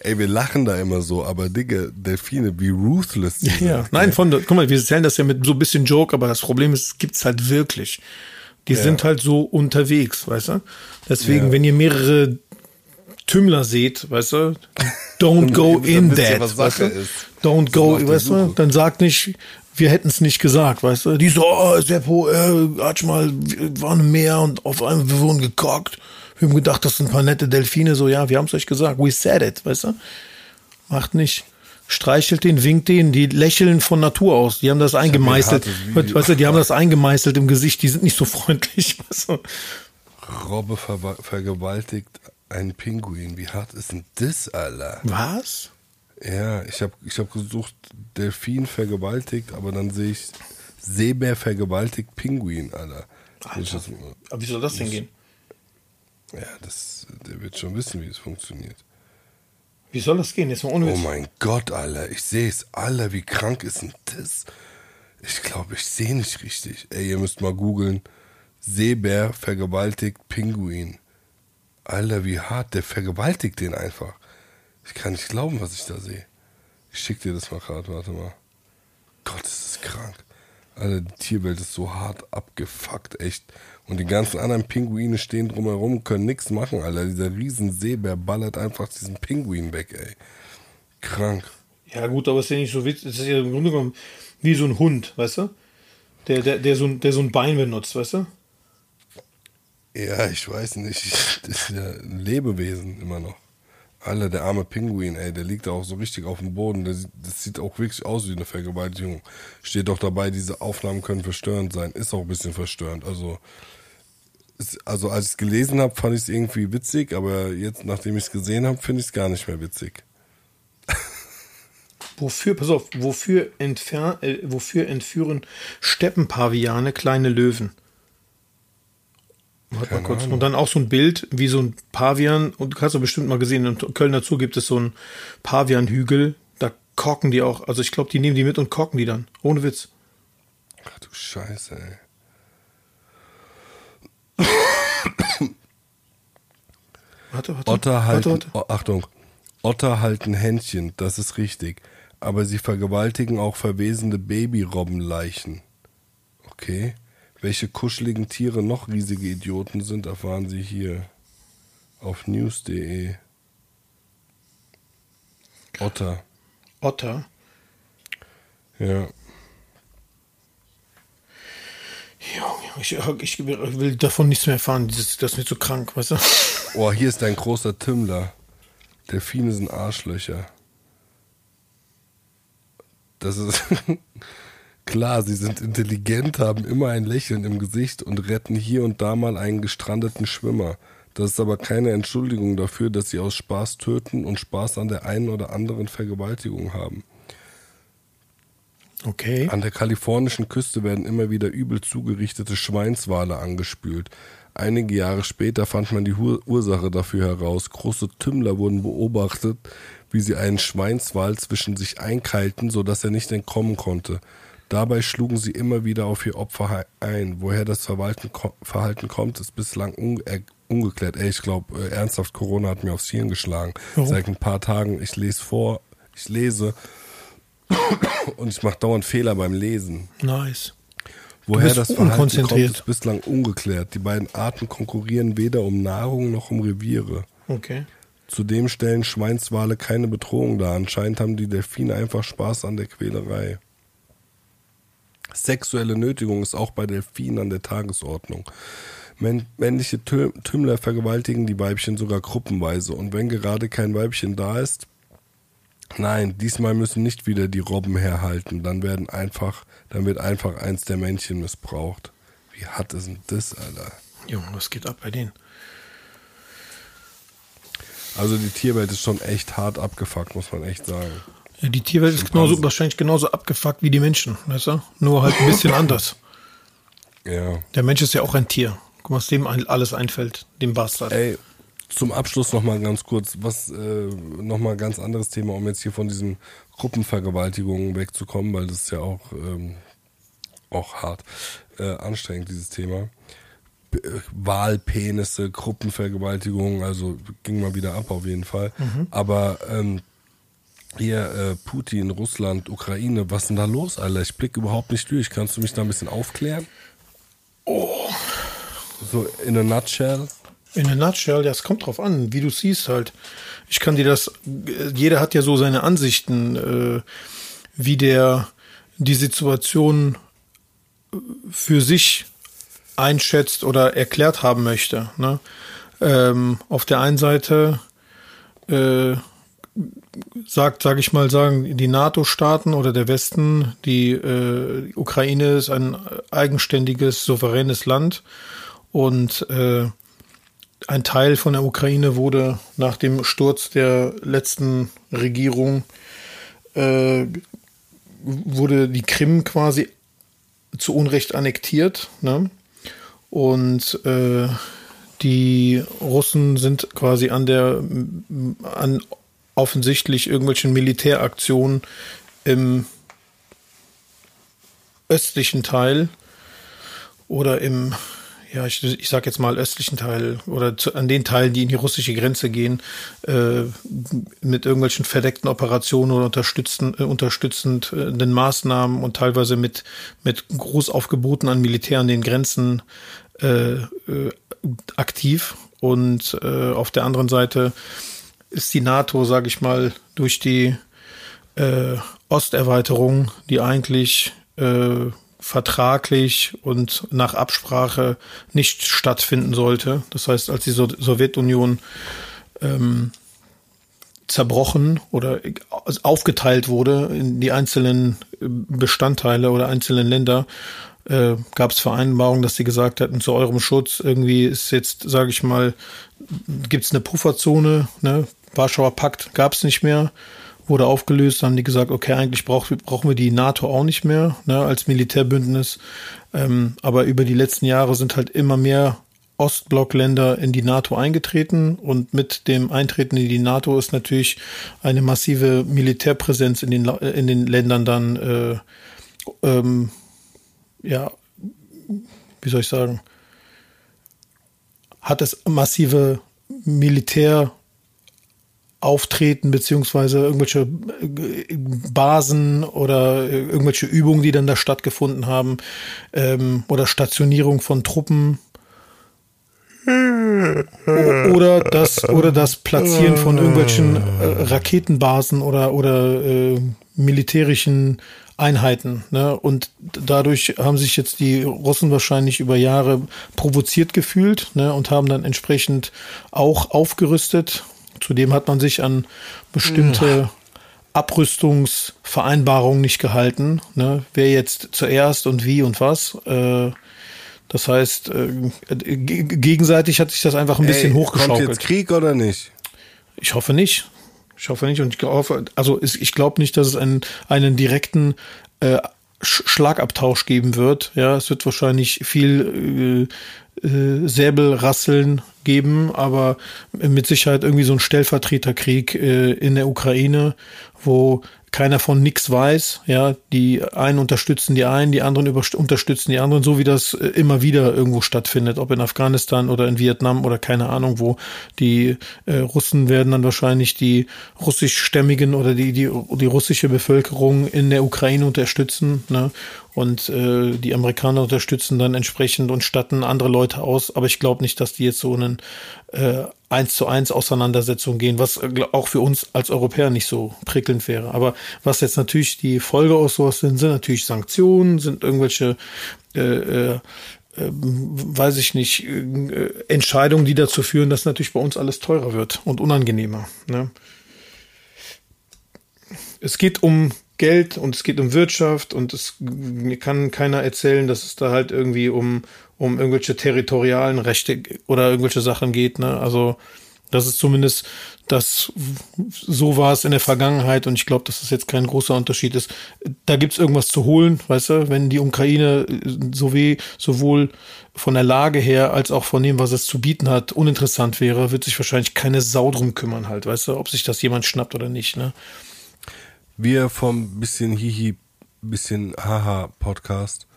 Speaker 1: Ey, wir lachen da immer so, aber Digga, Delfine, wie ruthless die
Speaker 2: Ja,
Speaker 1: sind.
Speaker 2: nein, von, der- guck mal, wir erzählen das ja mit so ein bisschen Joke, aber das Problem ist, es gibt's halt wirklich. Die sind halt so unterwegs, weißt du? Deswegen,
Speaker 1: Ja.
Speaker 2: wenn ihr mehrere Tümmler seht, weißt du, don't go in that, weißt du? Don't go, weißt du? Dann sagt nicht, wir hätten es nicht gesagt, weißt du? Die so, oh, Seppo, äh, mal, wir waren im Meer und auf einmal, wir wurden gekockt. Wir haben gedacht, das sind ein paar nette Delfine. So, ja, wir haben es euch gesagt. We said it, weißt du? Macht nicht. Streichelt den, winkt den, die lächeln von Natur aus. Die haben das eingemeißelt.
Speaker 1: Video.
Speaker 2: Weißt du, die haben das eingemeißelt im Gesicht. Die sind nicht so freundlich. Weißt du?
Speaker 1: Robbe ver vergewaltigt einen Pinguin. Wie hart ist denn das, Alter?
Speaker 2: Was?
Speaker 1: Ja, ich habe ich hab gesucht, Delfin vergewaltigt, aber dann sehe ich Seebär vergewaltigt Pinguin, Alter. Das-
Speaker 2: Aber wie soll das denn gehen?
Speaker 1: Ja, das, der wird schon wissen, wie es funktioniert.
Speaker 2: Wie soll das gehen? Jetzt mal ohne
Speaker 1: Oh mein Gott, Alter, ich sehe es. Alter, wie krank ist denn das? Ich glaube, ich sehe nicht richtig. Ey, ihr müsst mal googeln. Seebär vergewaltigt Pinguin. Alter, wie hart, der vergewaltigt den einfach. Ich kann nicht glauben, was ich da sehe. Ich schick dir das mal gerade, warte mal. Gott, ist das krank. Alter, die Tierwelt ist so hart abgefuckt, echt. Und die ganzen anderen Pinguine stehen drumherum, können nichts machen, Alter. Dieser riesen Seebär ballert einfach diesen Pinguin weg, ey. Krank.
Speaker 2: Ja, gut, aber es ist ja nicht so witzig. Es ist ja im Grunde genommen wie so ein Hund, weißt du? Der, der, der, so, ein, der so ein Bein benutzt, weißt du?
Speaker 1: Ja, ich weiß nicht. Das ist ja ein Lebewesen immer noch. Alter, der arme Pinguin, ey, der liegt da auch so richtig auf dem Boden. Das, das sieht auch wirklich aus wie eine Vergewaltigung. Steht doch dabei, diese Aufnahmen können verstörend sein. Ist auch ein bisschen verstörend. Also, ist, also als ich es gelesen habe, fand ich es irgendwie witzig, aber jetzt, nachdem ich es gesehen habe, finde ich es gar nicht mehr witzig.
Speaker 2: Wofür, pass auf, wofür, entfer äh, wofür entführen Steppenpaviane kleine Löwen? Warte mal kurz. Und dann auch so ein Bild, wie so ein Pavian, und du hast doch bestimmt mal gesehen, in Köln dazu gibt es so einen Pavianhügel, da korken die auch, also ich glaube, die nehmen die mit und korken die dann. Ohne Witz.
Speaker 1: Ach du Scheiße, ey.
Speaker 2: Warte, warte.
Speaker 1: Otter halten,
Speaker 2: warte, warte.
Speaker 1: Oh, Achtung, Otter halten Händchen, das ist richtig. Aber sie vergewaltigen auch verwesende Babyrobbenleichen. Okay. Welche kuscheligen Tiere noch riesige Idioten sind, erfahren Sie hier auf news.de. Otter.
Speaker 2: Otter.
Speaker 1: Ja.
Speaker 2: Ich, ich, will davon nichts mehr erfahren. Das, das ist mir zu krank, weißt du?
Speaker 1: Oh, hier ist ein großer Tümmler. Delfine sind Arschlöcher. Das ist. Klar, sie sind intelligent, haben immer ein Lächeln im Gesicht und retten hier und da mal einen gestrandeten Schwimmer. Das ist aber keine Entschuldigung dafür, dass sie aus Spaß töten und Spaß an der einen oder anderen Vergewaltigung haben.
Speaker 2: Okay.
Speaker 1: An der kalifornischen Küste werden immer wieder übel zugerichtete Schweinswale angespült. Einige Jahre später fand man die Ursache dafür heraus. Große Tümmler wurden beobachtet, wie sie einen Schweinswal zwischen sich einkeilten, sodass er nicht entkommen konnte. Dabei schlugen sie immer wieder auf ihr Opfer ein. Woher das Verhalten kommt, ist bislang äh, ungeklärt. Ey, ich glaube, äh, ernsthaft, Corona hat mir aufs Hirn geschlagen. Warum? Seit ein paar Tagen, ich lese vor, ich lese und ich mache dauernd Fehler beim Lesen.
Speaker 2: Nice.
Speaker 1: Woher das Verhalten kommt, ist bislang ungeklärt. Die beiden Arten konkurrieren weder um Nahrung noch um Reviere.
Speaker 2: Okay.
Speaker 1: Zudem stellen Schweinswale keine Bedrohung dar. Anscheinend haben die Delfine einfach Spaß an der Quälerei. Sexuelle Nötigung ist auch bei Delfinen an der Tagesordnung. Männliche Tümmler vergewaltigen die Weibchen sogar gruppenweise und wenn gerade kein Weibchen da ist, nein, diesmal müssen nicht wieder die Robben herhalten, dann werden einfach, dann wird einfach eins der Männchen missbraucht. Wie hart ist denn das, Alter?
Speaker 2: Junge, was geht ab bei denen?
Speaker 1: Also die Tierwelt ist schon echt hart abgefuckt, muss man echt sagen.
Speaker 2: Ja, die Tierwelt ist genauso, wahrscheinlich genauso abgefuckt wie die Menschen, weißt du? Nur halt ein bisschen anders.
Speaker 1: Ja.
Speaker 2: Der Mensch ist ja auch ein Tier. Guck mal, was dem alles einfällt, dem Bastard.
Speaker 1: Ey, zum Abschluss nochmal ganz kurz, was, äh, nochmal ganz anderes Thema, um jetzt hier von diesen Gruppenvergewaltigungen wegzukommen, weil das ist ja auch, ähm, auch hart äh, anstrengend, dieses Thema. Äh, Wahlpenisse, Gruppenvergewaltigungen, also ging mal wieder ab auf jeden Fall. Mhm. Aber ähm, hier äh, Putin, Russland, Ukraine, was ist denn da los, Alter? Ich blicke überhaupt nicht durch. Kannst du mich da ein bisschen aufklären?
Speaker 2: Oh.
Speaker 1: So in a nutshell?
Speaker 2: In a nutshell, ja, es kommt drauf an, wie du siehst halt. Ich kann dir das, jeder hat ja so seine Ansichten, äh, wie der die Situation für sich einschätzt oder erklärt haben möchte. Ne? Ähm, auf der einen Seite äh, sagt, sage ich mal, sagen die NATO-Staaten oder der Westen, die äh, Ukraine ist ein eigenständiges, souveränes Land und äh, ein Teil von der Ukraine wurde nach dem Sturz der letzten Regierung äh, wurde die Krim quasi zu Unrecht annektiert, ne? Und äh, die Russen sind quasi an der an offensichtlich irgendwelchen Militäraktionen im östlichen Teil oder im, ja, ich, ich sag jetzt mal östlichen Teil oder zu, an den Teilen, die in die russische Grenze gehen, äh, mit irgendwelchen verdeckten Operationen oder unterstützen, äh, unterstützenden Maßnahmen und teilweise mit, mit Großaufgeboten an Militär an den Grenzen äh, äh, aktiv. Und äh, auf der anderen Seite ist die NATO, sage ich mal, durch die äh, Osterweiterung, die eigentlich äh, vertraglich und nach Absprache nicht stattfinden sollte. Das heißt, als die so Sowjetunion ähm, zerbrochen oder aufgeteilt wurde in die einzelnen Bestandteile oder einzelnen Länder, äh, gab es Vereinbarungen, dass sie gesagt hatten, zu eurem Schutz irgendwie ist jetzt, sage ich mal, gibt es eine Pufferzone, ne? Warschauer Pakt gab es nicht mehr wurde aufgelöst, haben die gesagt, okay, eigentlich brauch, brauchen wir die NATO auch nicht mehr ne, als Militärbündnis. Ähm, aber über die letzten Jahre sind halt immer mehr Ostblockländer in die NATO eingetreten und mit dem Eintreten in die NATO ist natürlich eine massive Militärpräsenz in den, in den Ländern dann, äh, ähm, ja, wie soll ich sagen, hat es massive Militär auftreten, beziehungsweise irgendwelche äh, Basen oder irgendwelche Übungen, die dann da stattgefunden haben, ähm, oder Stationierung von Truppen. Oder das, oder das Platzieren von irgendwelchen äh, Raketenbasen oder, oder äh, militärischen Einheiten. Ne? Und dadurch haben sich jetzt die Russen wahrscheinlich über Jahre provoziert gefühlt ne? und haben dann entsprechend auch aufgerüstet Zudem hat man sich an bestimmte Abrüstungsvereinbarungen nicht gehalten. Ne? Wer jetzt zuerst und wie und was. Äh, das heißt, äh, gegenseitig hat sich das einfach ein Ey, bisschen hochgeschaukelt. Kommt
Speaker 1: jetzt Krieg oder nicht?
Speaker 2: Ich hoffe nicht. Ich hoffe nicht und ich hoffe, also ich glaube nicht, dass es einen, einen direkten äh, Schlagabtausch geben wird. Ja, es wird wahrscheinlich viel äh, äh, Säbelrasseln geben, aber mit Sicherheit irgendwie so ein Stellvertreterkrieg äh, in der Ukraine, wo keiner von nix weiß. Ja, die einen unterstützen die einen, die anderen unterstützen die anderen, so wie das äh, immer wieder irgendwo stattfindet, ob in Afghanistan oder in Vietnam oder keine Ahnung wo. Die äh, Russen werden dann wahrscheinlich die russischstämmigen oder die, die, die russische Bevölkerung in der Ukraine unterstützen. Ne? Und äh, die Amerikaner unterstützen dann entsprechend und statten andere Leute aus. Aber ich glaube nicht, dass die jetzt so einen äh, eins zu eins Auseinandersetzung gehen, was äh, auch für uns als Europäer nicht so prickelnd wäre. Aber was jetzt natürlich die Folge aus sowas sind, sind natürlich Sanktionen, sind irgendwelche äh, äh, äh weiß ich nicht, äh, Entscheidungen, die dazu führen, dass natürlich bei uns alles teurer wird und unangenehmer. Ne? Es geht um Geld und es geht um Wirtschaft und es kann keiner erzählen, dass es da halt irgendwie um, um irgendwelche territorialen Rechte oder irgendwelche Sachen geht. Ne? Also das ist zumindest das, so war es in der Vergangenheit und ich glaube, dass das jetzt kein großer Unterschied ist. Da gibt's irgendwas zu holen, weißt du, wenn die Ukraine so wie, sowohl von der Lage her als auch von dem, was es zu bieten hat, uninteressant wäre, wird sich wahrscheinlich keine Sau drum kümmern halt, weißt du, ob sich das jemand schnappt oder nicht, ne?
Speaker 1: Wir vom bisschen Hihi, bisschen Haha Podcast.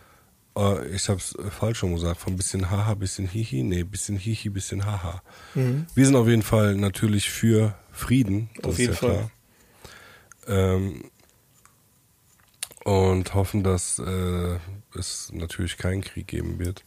Speaker 1: Äh, ich hab's falsch schon gesagt. Vom bisschen Haha, bisschen Hihi. Nee, bisschen Hihi, bisschen Haha. Mhm. Wir sind auf jeden Fall natürlich für Frieden.
Speaker 2: Das auf jeden ja Fall.
Speaker 1: Ähm, und hoffen, dass äh, es natürlich keinen Krieg geben wird.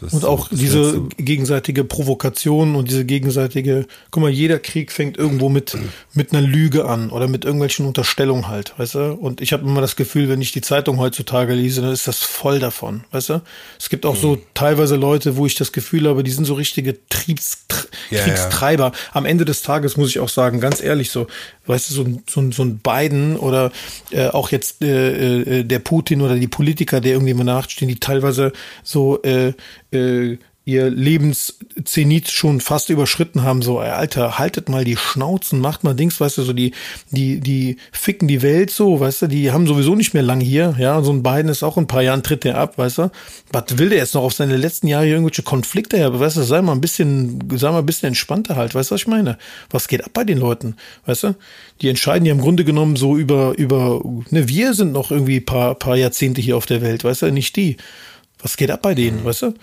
Speaker 2: Das und auch diese letzte. gegenseitige Provokation und diese gegenseitige, guck mal, jeder Krieg fängt irgendwo mit, mit einer Lüge an oder mit irgendwelchen Unterstellungen halt, weißt du? Und ich habe immer das Gefühl, wenn ich die Zeitung heutzutage lese, dann ist das voll davon, weißt du? Es gibt auch mhm. so teilweise Leute, wo ich das Gefühl habe, die sind so richtige Triebs, ja, Kriegstreiber. Ja. Am Ende des Tages muss ich auch sagen, ganz ehrlich so, weißt du, so ein, so so ein Biden oder äh, auch jetzt äh, äh, der Putin oder die Politiker, der irgendwie nachstehen, die teilweise so äh, äh, ihr Lebenszenit schon fast überschritten haben, so, ey, Alter, haltet mal die Schnauzen, macht mal Dings, weißt du, so die, die, die ficken die Welt so, weißt du, die haben sowieso nicht mehr lang hier, ja, so ein Biden ist auch in ein paar Jahren tritt der ab, weißt du, was will der jetzt noch auf seine letzten Jahre irgendwelche Konflikte her, weißt du, sei mal ein bisschen, sei mal ein bisschen entspannter halt, weißt du, was ich meine? Was geht ab bei den Leuten, weißt du? Die entscheiden ja im Grunde genommen so über, über, ne, wir sind noch irgendwie paar, paar Jahrzehnte hier auf der Welt, weißt du, nicht die. Was geht ab bei denen, weißt du?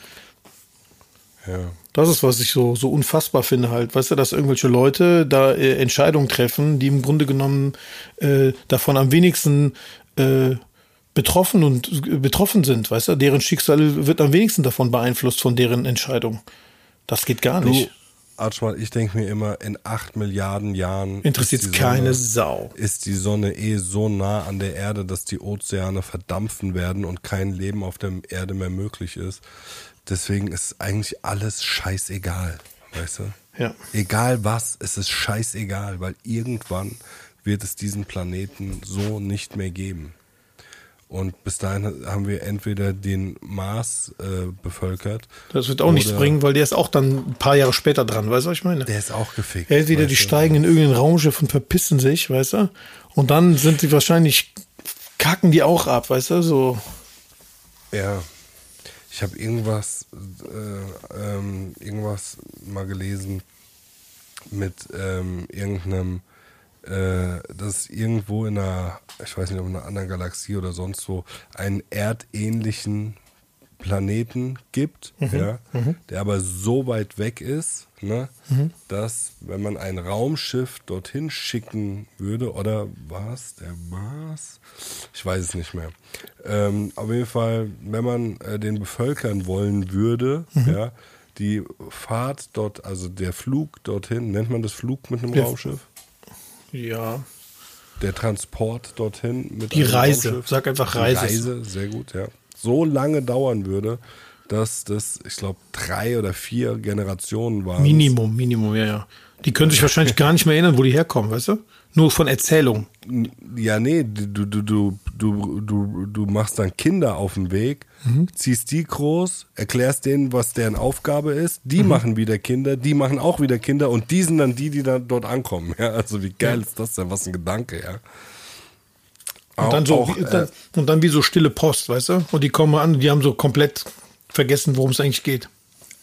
Speaker 1: Ja.
Speaker 2: Das ist, was ich so, so unfassbar finde halt. Weißt du, dass irgendwelche Leute da äh, Entscheidungen treffen, die im Grunde genommen äh, davon am wenigsten äh, betroffen und äh, betroffen sind, weißt du? Deren Schicksal wird am wenigsten davon beeinflusst von deren Entscheidung. Das geht gar nicht.
Speaker 1: Du, Archmal, ich denke mir immer, in acht Milliarden Jahren
Speaker 2: Interessiert
Speaker 1: ist die
Speaker 2: keine
Speaker 1: Sonne-
Speaker 2: Sau.
Speaker 1: Ist die Sonne eh so nah an der Erde, dass die Ozeane verdampfen werden und kein Leben auf der Erde mehr möglich ist. Deswegen ist eigentlich alles scheißegal, weißt du?
Speaker 2: Ja.
Speaker 1: Egal was, es ist scheißegal, weil irgendwann wird es diesen Planeten so nicht mehr geben. Und bis dahin haben wir entweder den Mars äh, bevölkert.
Speaker 2: Das wird auch nichts bringen, weil der ist auch dann ein paar Jahre später dran, weißt du, was ich meine?
Speaker 1: Der ist auch gefickt.
Speaker 2: Entweder die steigen in irgendein Raumschiff und verpissen sich, weißt du? Und dann sind sie wahrscheinlich, kacken die auch ab, weißt du? So,
Speaker 1: Ja. Ich habe irgendwas, äh, ähm, irgendwas mal gelesen mit ähm, irgendeinem, äh, dass irgendwo in einer, ich weiß nicht, ob in einer anderen Galaxie oder sonst wo, einen erdähnlichen Planeten gibt, ja, der aber so weit weg ist, ne, dass wenn man ein Raumschiff dorthin schicken würde, oder was, der Mars? Ich weiß es nicht mehr. Ähm, auf jeden Fall, wenn man äh, den bevölkern wollen würde, ja, die Fahrt dort, also der Flug dorthin, nennt man das Flug mit einem Raumschiff?
Speaker 2: Ja.
Speaker 1: Der Transport dorthin mit
Speaker 2: Die Reise.
Speaker 1: Raumschiff.
Speaker 2: Sag einfach
Speaker 1: Die
Speaker 2: Reise.
Speaker 1: Reise, sehr gut, ja. So lange dauern würde, dass das, ich glaube, drei oder vier Generationen waren.
Speaker 2: Minimum, Minimum, ja, ja. Die können sich wahrscheinlich gar nicht mehr erinnern, wo die herkommen, weißt du? Nur von Erzählung.
Speaker 1: Ja, nee, du, du, du, du, du, du machst dann Kinder auf dem Weg, ziehst die groß, erklärst denen, was deren Aufgabe ist, die machen wieder Kinder, die machen auch wieder Kinder und die sind dann die, die dann dort ankommen. Ja, also wie geil ist das denn? Was ein Gedanke, ja.
Speaker 2: Und dann so,
Speaker 1: Auch,
Speaker 2: wie,
Speaker 1: äh,
Speaker 2: dann, und dann wie so stille Post, weißt du? Und die kommen an, die haben so komplett vergessen, worum es eigentlich geht.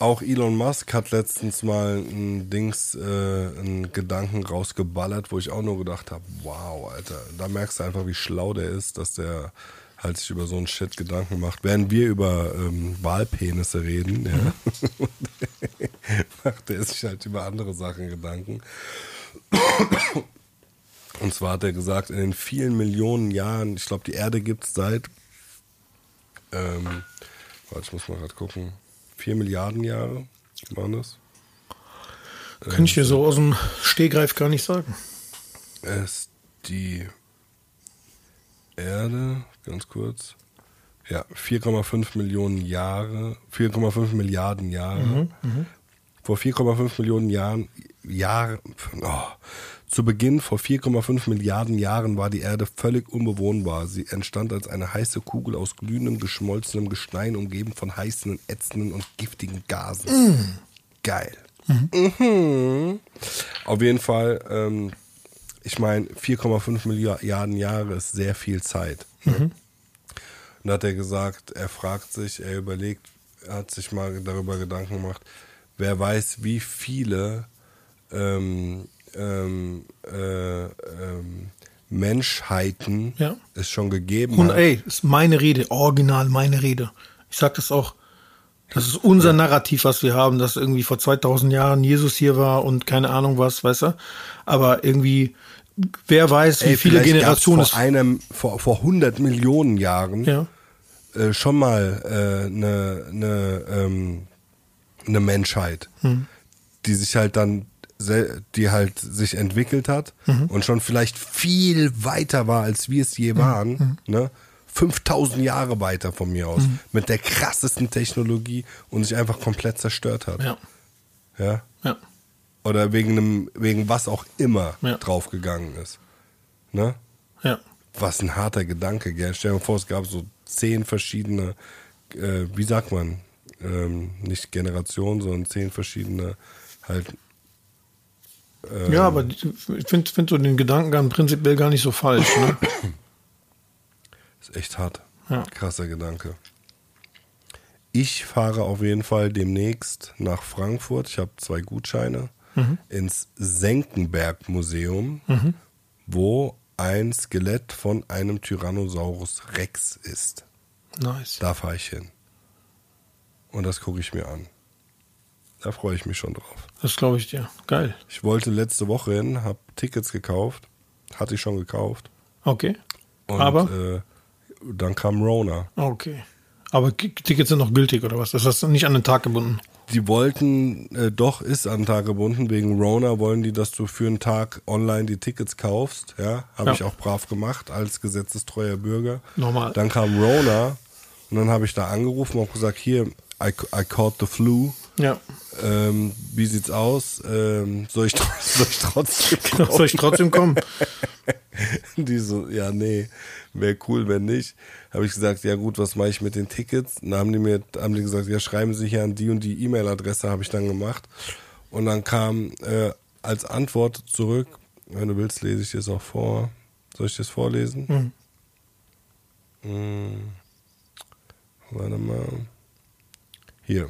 Speaker 1: Auch Elon Musk hat letztens mal ein Dings, äh, einen Gedanken rausgeballert, wo ich auch nur gedacht habe, wow, Alter, da merkst du einfach, wie schlau der ist, dass der halt sich über so einen Shit Gedanken macht. Während wir über ähm, Wahlpenisse reden, ja, macht er sich halt über andere Sachen Gedanken. Und zwar hat er gesagt, in den vielen Millionen Jahren, ich glaube, die Erde gibt es seit, ähm, warte, ich muss mal gerade gucken, vier Milliarden Jahre waren das.
Speaker 2: Kann ich dir so aus dem Stehgreif gar nicht sagen.
Speaker 1: ist die Erde, ganz kurz, ja, 4,5 Millionen Jahre, 4,5 Milliarden Jahre. Vor 4,5 Millionen Jahren, Jahre, oh, zu Beginn vor 4,5 Milliarden Jahren war die Erde völlig unbewohnbar. Sie entstand als eine heiße Kugel aus glühendem, geschmolzenem Gestein, umgeben von heißen, ätzenden und giftigen Gasen. Geil. Mhm. Auf jeden Fall, ähm, ich meine, 4,5 Milliarden Jahre ist sehr viel Zeit. Ne? Und da hat er gesagt, er fragt sich, er überlegt, er hat sich mal darüber Gedanken gemacht, wer weiß, wie viele ähm, ähm, äh, ähm, Menschheiten
Speaker 2: Ja.
Speaker 1: es schon gegeben
Speaker 2: Und
Speaker 1: hat.
Speaker 2: ey, ist meine Rede, original meine Rede. Ich sag das auch. Das ist unser Narrativ, was wir haben, dass irgendwie vor 2000 Jahren Jesus hier war und keine Ahnung was, weißt du? Aber irgendwie, wer weiß, wie
Speaker 1: Ey,
Speaker 2: viele Generationen es.
Speaker 1: vor einem vor, vor 100 Millionen Jahren
Speaker 2: Ja.
Speaker 1: äh, schon mal eine äh, ne, ne, ähm, ne Menschheit,
Speaker 2: Hm.
Speaker 1: die sich halt dann die halt sich entwickelt hat
Speaker 2: Mhm.
Speaker 1: und schon vielleicht viel weiter war, als wir es
Speaker 2: Mhm.
Speaker 1: je waren, ne? 5000 Jahre weiter von mir aus, mit der krassesten Technologie und sich einfach komplett zerstört hat.
Speaker 2: Ja.
Speaker 1: Ja?
Speaker 2: Ja.
Speaker 1: Oder wegen einem, wegen was auch immer
Speaker 2: Ja.
Speaker 1: draufgegangen ist. Ne?
Speaker 2: Ja.
Speaker 1: Was ein harter Gedanke, gell? Stell dir vor, es gab so zehn verschiedene, äh, wie sagt man, ähm, nicht Generationen, sondern zehn verschiedene halt. Ähm,
Speaker 2: Ja, aber ich finde find so den Gedankengang prinzipiell gar nicht so falsch. Ne?
Speaker 1: Ist echt hart.
Speaker 2: Ja.
Speaker 1: Krasser Gedanke. Ich fahre auf jeden Fall demnächst nach Frankfurt. Ich habe zwei Gutscheine ins Senckenberg Museum, wo ein Skelett von einem Tyrannosaurus Rex ist.
Speaker 2: Nice.
Speaker 1: Da fahre ich hin. Und das gucke ich mir an. Da freue ich mich schon drauf.
Speaker 2: Das glaube ich dir. Geil.
Speaker 1: Ich wollte letzte Woche hin, habe Tickets gekauft. Hatte ich schon gekauft.
Speaker 2: Okay.
Speaker 1: Und,
Speaker 2: Aber?
Speaker 1: Äh, dann kam Rona.
Speaker 2: Okay. Aber Tickets sind noch gültig oder was? Das ist nicht an den Tag gebunden.
Speaker 1: Die wollten, äh, doch, ist an den Tag gebunden, wegen Rona wollen die, dass du für einen Tag online die Tickets kaufst. Ja, habe
Speaker 2: Ja.
Speaker 1: ich auch brav gemacht als gesetzestreuer Bürger.
Speaker 2: Normal.
Speaker 1: Dann kam Rona und dann habe ich da angerufen und gesagt, hier, I, I caught the flu.
Speaker 2: Ja.
Speaker 1: Ähm, wie sieht's aus? Ähm, soll, ich, tr- soll ich trotzdem kommen?
Speaker 2: Soll ich trotzdem kommen?
Speaker 1: Die so, ja, nee, wäre cool, wenn nicht. Habe ich gesagt, ja gut, was mache ich mit den Tickets? Dann haben die mir, haben die gesagt, ja, schreiben Sie hier an die und die E-Mail-Adresse, habe ich dann gemacht. Und dann kam äh, als Antwort zurück, wenn du willst, lese ich dir es auch vor. Soll ich das vorlesen? Hm. Warte mal. Hier.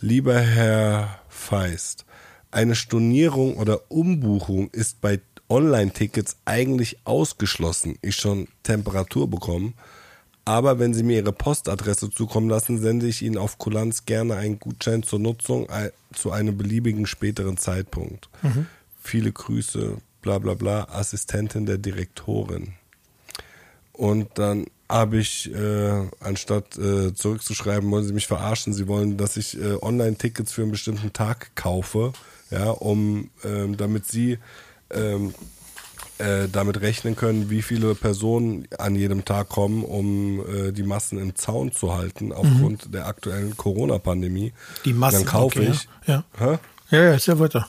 Speaker 1: Lieber Herr Feist, eine Stornierung oder Umbuchung ist bei Online-Tickets eigentlich ausgeschlossen. Ich schon Temperatur bekommen. Aber wenn Sie mir Ihre Postadresse zukommen lassen, sende ich Ihnen auf Kulanz gerne einen Gutschein zur Nutzung äh, zu einem beliebigen späteren Zeitpunkt. Viele Grüße, bla bla bla, Assistentin der Direktorin. Und dann habe ich, äh, anstatt äh, zurückzuschreiben, wollen sie mich verarschen, sie wollen, dass ich äh, Online-Tickets für einen bestimmten Tag kaufe, ja, um, ähm, damit sie ähm, äh, damit rechnen können, wie viele Personen an jedem Tag kommen, um äh, die Massen im Zaun zu halten aufgrund der aktuellen Corona-Pandemie.
Speaker 2: Die Massen.
Speaker 1: Dann kaufe
Speaker 2: okay,
Speaker 1: ich.
Speaker 2: Ja.
Speaker 1: Hä?
Speaker 2: Ja, ja, ist ja weiter.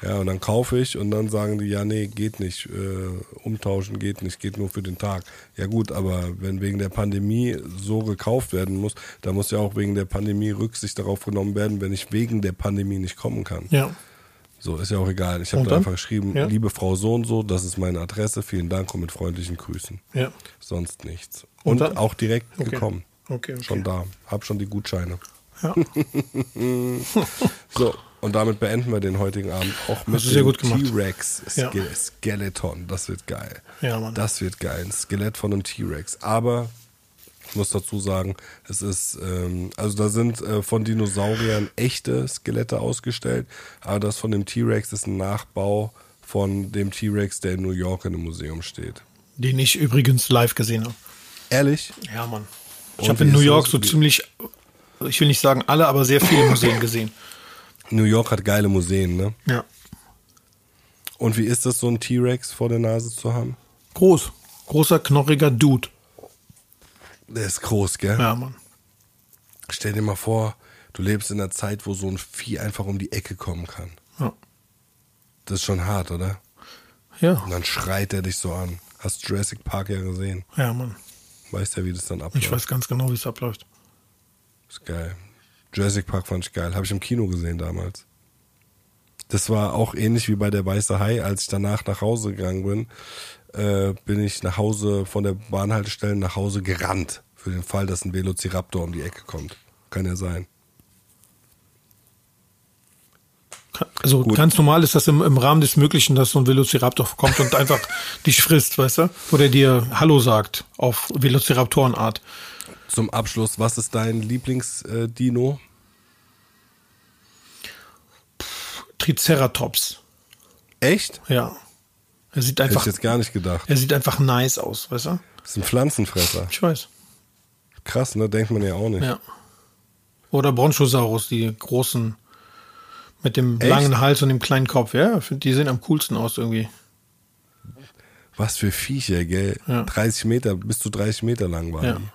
Speaker 1: Ja, und dann kaufe ich und dann sagen die, ja, nee, geht nicht, äh, umtauschen geht nicht, geht nur für den Tag. Ja gut, aber wenn wegen der Pandemie so gekauft werden muss, dann muss ja auch wegen der Pandemie Rücksicht darauf genommen werden, wenn ich wegen der Pandemie nicht kommen kann.
Speaker 2: Ja.
Speaker 1: So, ist ja auch egal. Ich habe da einfach geschrieben,
Speaker 2: Ja.
Speaker 1: liebe Frau so und so, das ist meine Adresse, vielen Dank und mit freundlichen Grüßen.
Speaker 2: Ja.
Speaker 1: Sonst nichts.
Speaker 2: Und
Speaker 1: Und, auch direkt
Speaker 2: Okay.
Speaker 1: gekommen.
Speaker 2: Okay, okay.
Speaker 1: Schon da. Hab schon die Gutscheine.
Speaker 2: Ja.
Speaker 1: So, und damit beenden wir den heutigen Abend auch mit dem. T-Rex
Speaker 2: Ja.
Speaker 1: Ske Skeleton. Das wird geil.
Speaker 2: Ja, Mann.
Speaker 1: Das wird geil. Ein Skelett von einem T-Rex. Aber ich muss dazu sagen, es ist, ähm, also da sind äh, von Dinosauriern echte Skelette ausgestellt, aber das von dem T-Rex ist ein Nachbau von dem T-Rex, der in New York in einem Museum steht.
Speaker 2: Den ich übrigens live gesehen habe.
Speaker 1: Ehrlich?
Speaker 2: Ja, Mann. Ich habe in New York so ziemlich, ich will nicht sagen alle, aber sehr viele Museen gesehen.
Speaker 1: New York hat geile Museen, ne?
Speaker 2: Ja.
Speaker 1: Und wie ist das, so ein T-Rex vor der Nase zu haben?
Speaker 2: Groß. Großer, knorriger Dude.
Speaker 1: Der ist groß, gell?
Speaker 2: Ja, Mann.
Speaker 1: Stell dir mal vor, du lebst in einer Zeit, wo so ein Vieh einfach um die Ecke kommen kann.
Speaker 2: Ja.
Speaker 1: Das ist schon hart, oder?
Speaker 2: Ja.
Speaker 1: Und dann schreit er dich so an. Hast Jurassic Park ja gesehen.
Speaker 2: Ja, Mann.
Speaker 1: Weißt ja, wie das dann abläuft.
Speaker 2: Ich weiß ganz genau, wie es abläuft.
Speaker 1: Ist geil. Jurassic Park fand ich geil. Habe ich im Kino gesehen damals. Das war auch ähnlich wie bei der Weiße Hai. Als ich danach nach Hause gegangen bin, äh, bin ich nach Hause von der Bahnhaltestelle nach Hause gerannt. Für den Fall, dass ein Velociraptor um die Ecke kommt. Kann ja sein.
Speaker 2: Also
Speaker 1: Gut.
Speaker 2: ganz normal ist das im, im Rahmen des Möglichen, dass so ein Velociraptor kommt und einfach dich frisst, weißt du? Oder dir Hallo sagt auf Velociraptorenart.
Speaker 1: Zum Abschluss, was ist dein Lieblingsdino?
Speaker 2: Triceratops.
Speaker 1: Echt?
Speaker 2: Ja. Er sieht
Speaker 1: Hätte ich
Speaker 2: einfach,
Speaker 1: jetzt gar nicht gedacht.
Speaker 2: er sieht einfach nice aus, weißt du?
Speaker 1: Das ist ein Pflanzenfresser.
Speaker 2: Ich weiß.
Speaker 1: Krass, ne? Denkt man ja auch nicht.
Speaker 2: Ja. Oder Bronchosaurus, die großen mit dem
Speaker 1: Echt?
Speaker 2: langen Hals und dem kleinen Kopf. Ja, die sehen am coolsten aus irgendwie.
Speaker 1: Was für Viecher, gell?
Speaker 2: Ja.
Speaker 1: 30 Meter, bis zu 30 Meter lang waren
Speaker 2: Ja.
Speaker 1: die.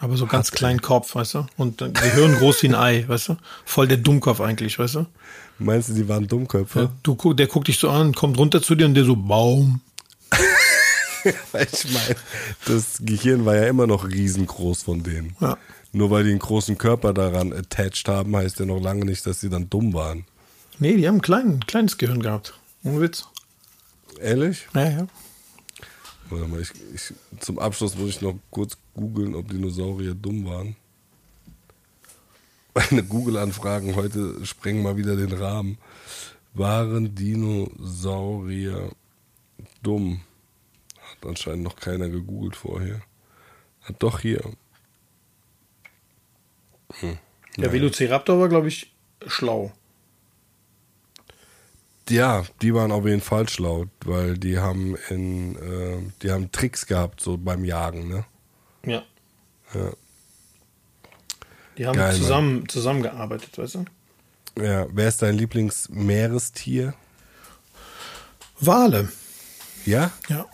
Speaker 2: Aber so ganz kleinen Kopf, weißt du? Und Gehirn groß wie ein Ei, weißt du? Voll der Dummkopf eigentlich, weißt du?
Speaker 1: Meinst du, die waren Dummköpfe?
Speaker 2: Ja, du, der guckt dich so an, kommt runter zu dir und der so, Baum.
Speaker 1: Ich meine, das Gehirn war ja immer noch riesengroß von denen.
Speaker 2: Ja.
Speaker 1: Nur weil die einen großen Körper daran attached haben, heißt ja noch lange nicht, dass sie dann dumm waren.
Speaker 2: Nee, die haben ein klein, kleines Gehirn gehabt. Ohne Witz.
Speaker 1: Ehrlich?
Speaker 2: Ja, ja.
Speaker 1: Warte mal, ich, ich, zum Abschluss muss ich noch kurz googeln, ob Dinosaurier dumm waren. Meine Google-Anfragen heute sprengen mal wieder den Rahmen. Waren Dinosaurier dumm? Hat anscheinend noch keiner gegoogelt vorher. Hat doch hier. Hm.
Speaker 2: Der Velociraptor war, glaube ich, schlau.
Speaker 1: Ja, die waren auf jeden Fall schlau, weil die haben in, äh, die haben Tricks gehabt, so beim Jagen, ne?
Speaker 2: Ja.
Speaker 1: Ja.
Speaker 2: Die haben
Speaker 1: Geil,
Speaker 2: zusammen, zusammengearbeitet, weißt du?
Speaker 1: Ja, wer ist dein Lieblingsmeerestier?
Speaker 2: Wale.
Speaker 1: Ja?
Speaker 2: Ja.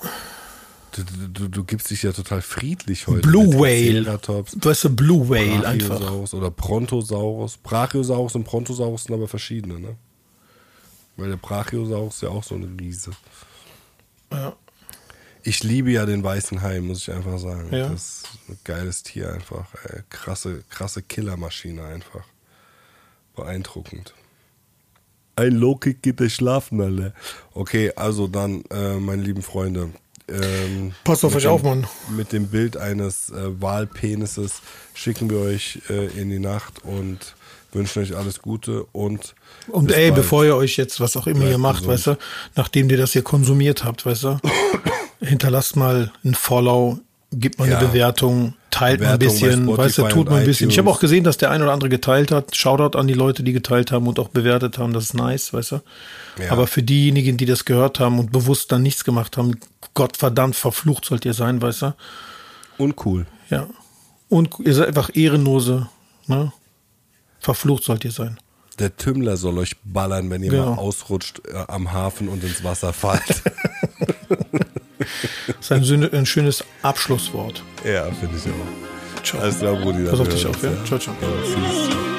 Speaker 1: Du, du, du, du gibst dich ja total friedlich heute.
Speaker 2: Blue Whale.
Speaker 1: Triceratops,
Speaker 2: Weißt du, Blue Whale einfach.
Speaker 1: Brachiosaurus oder Brontosaurus. Brachiosaurus und Brontosaurus sind aber verschiedene, ne? Weil der Brachiosaurus ist ja auch so eine Riese.
Speaker 2: Ja.
Speaker 1: Ich liebe ja den weißen Hai, muss ich einfach sagen.
Speaker 2: Ja.
Speaker 1: Das ist ein geiles Tier einfach. Ey. Krasse, krasse Killermaschine einfach. Beeindruckend. Ein Low-Kick geht der schlafen, Alter. Okay, also dann, äh, meine lieben Freunde. Ähm,
Speaker 2: Passt auf
Speaker 1: mit
Speaker 2: euch
Speaker 1: dem-
Speaker 2: auf, Mann.
Speaker 1: Mit dem Bild eines äh, Wahlpenises schicken wir euch äh, in die Nacht und wünschen euch alles Gute und
Speaker 2: Und ey,
Speaker 1: bald.
Speaker 2: bevor ihr euch jetzt was auch immer
Speaker 1: Bleibt
Speaker 2: ihr macht,
Speaker 1: gesund.
Speaker 2: weißt du, nachdem ihr das hier konsumiert habt, weißt du, hinterlasst mal ein Follow, gebt mal
Speaker 1: Ja.
Speaker 2: eine Bewertung, teilt mal ein
Speaker 1: Bewertung
Speaker 2: bisschen, weißt du, tut mal ein bisschen. Ich
Speaker 1: iTunes.
Speaker 2: habe auch gesehen, dass der ein oder andere geteilt hat. Shoutout an die Leute, die geteilt haben und auch bewertet haben. Das ist nice, weißt du.
Speaker 1: Ja.
Speaker 2: Aber für diejenigen, die das gehört haben und bewusst dann nichts gemacht haben, Gott verdammt verflucht sollt ihr sein, weißt du.
Speaker 1: uncool.
Speaker 2: Ja. Und ihr seid einfach ehrenlose, ne? Verflucht sollt ihr sein.
Speaker 1: Der Tümmler soll euch ballern, wenn ihr
Speaker 2: Genau.
Speaker 1: mal ausrutscht äh, am Hafen und ins Wasser fallt.
Speaker 2: Das ist ein, ein schönes Abschlusswort.
Speaker 1: ja, finde ich auch.
Speaker 2: Ciao.
Speaker 1: Alles klar, Brudi.
Speaker 2: Pass auf dich auf, ja? Ciao, ciao.
Speaker 1: Ja, tschüss.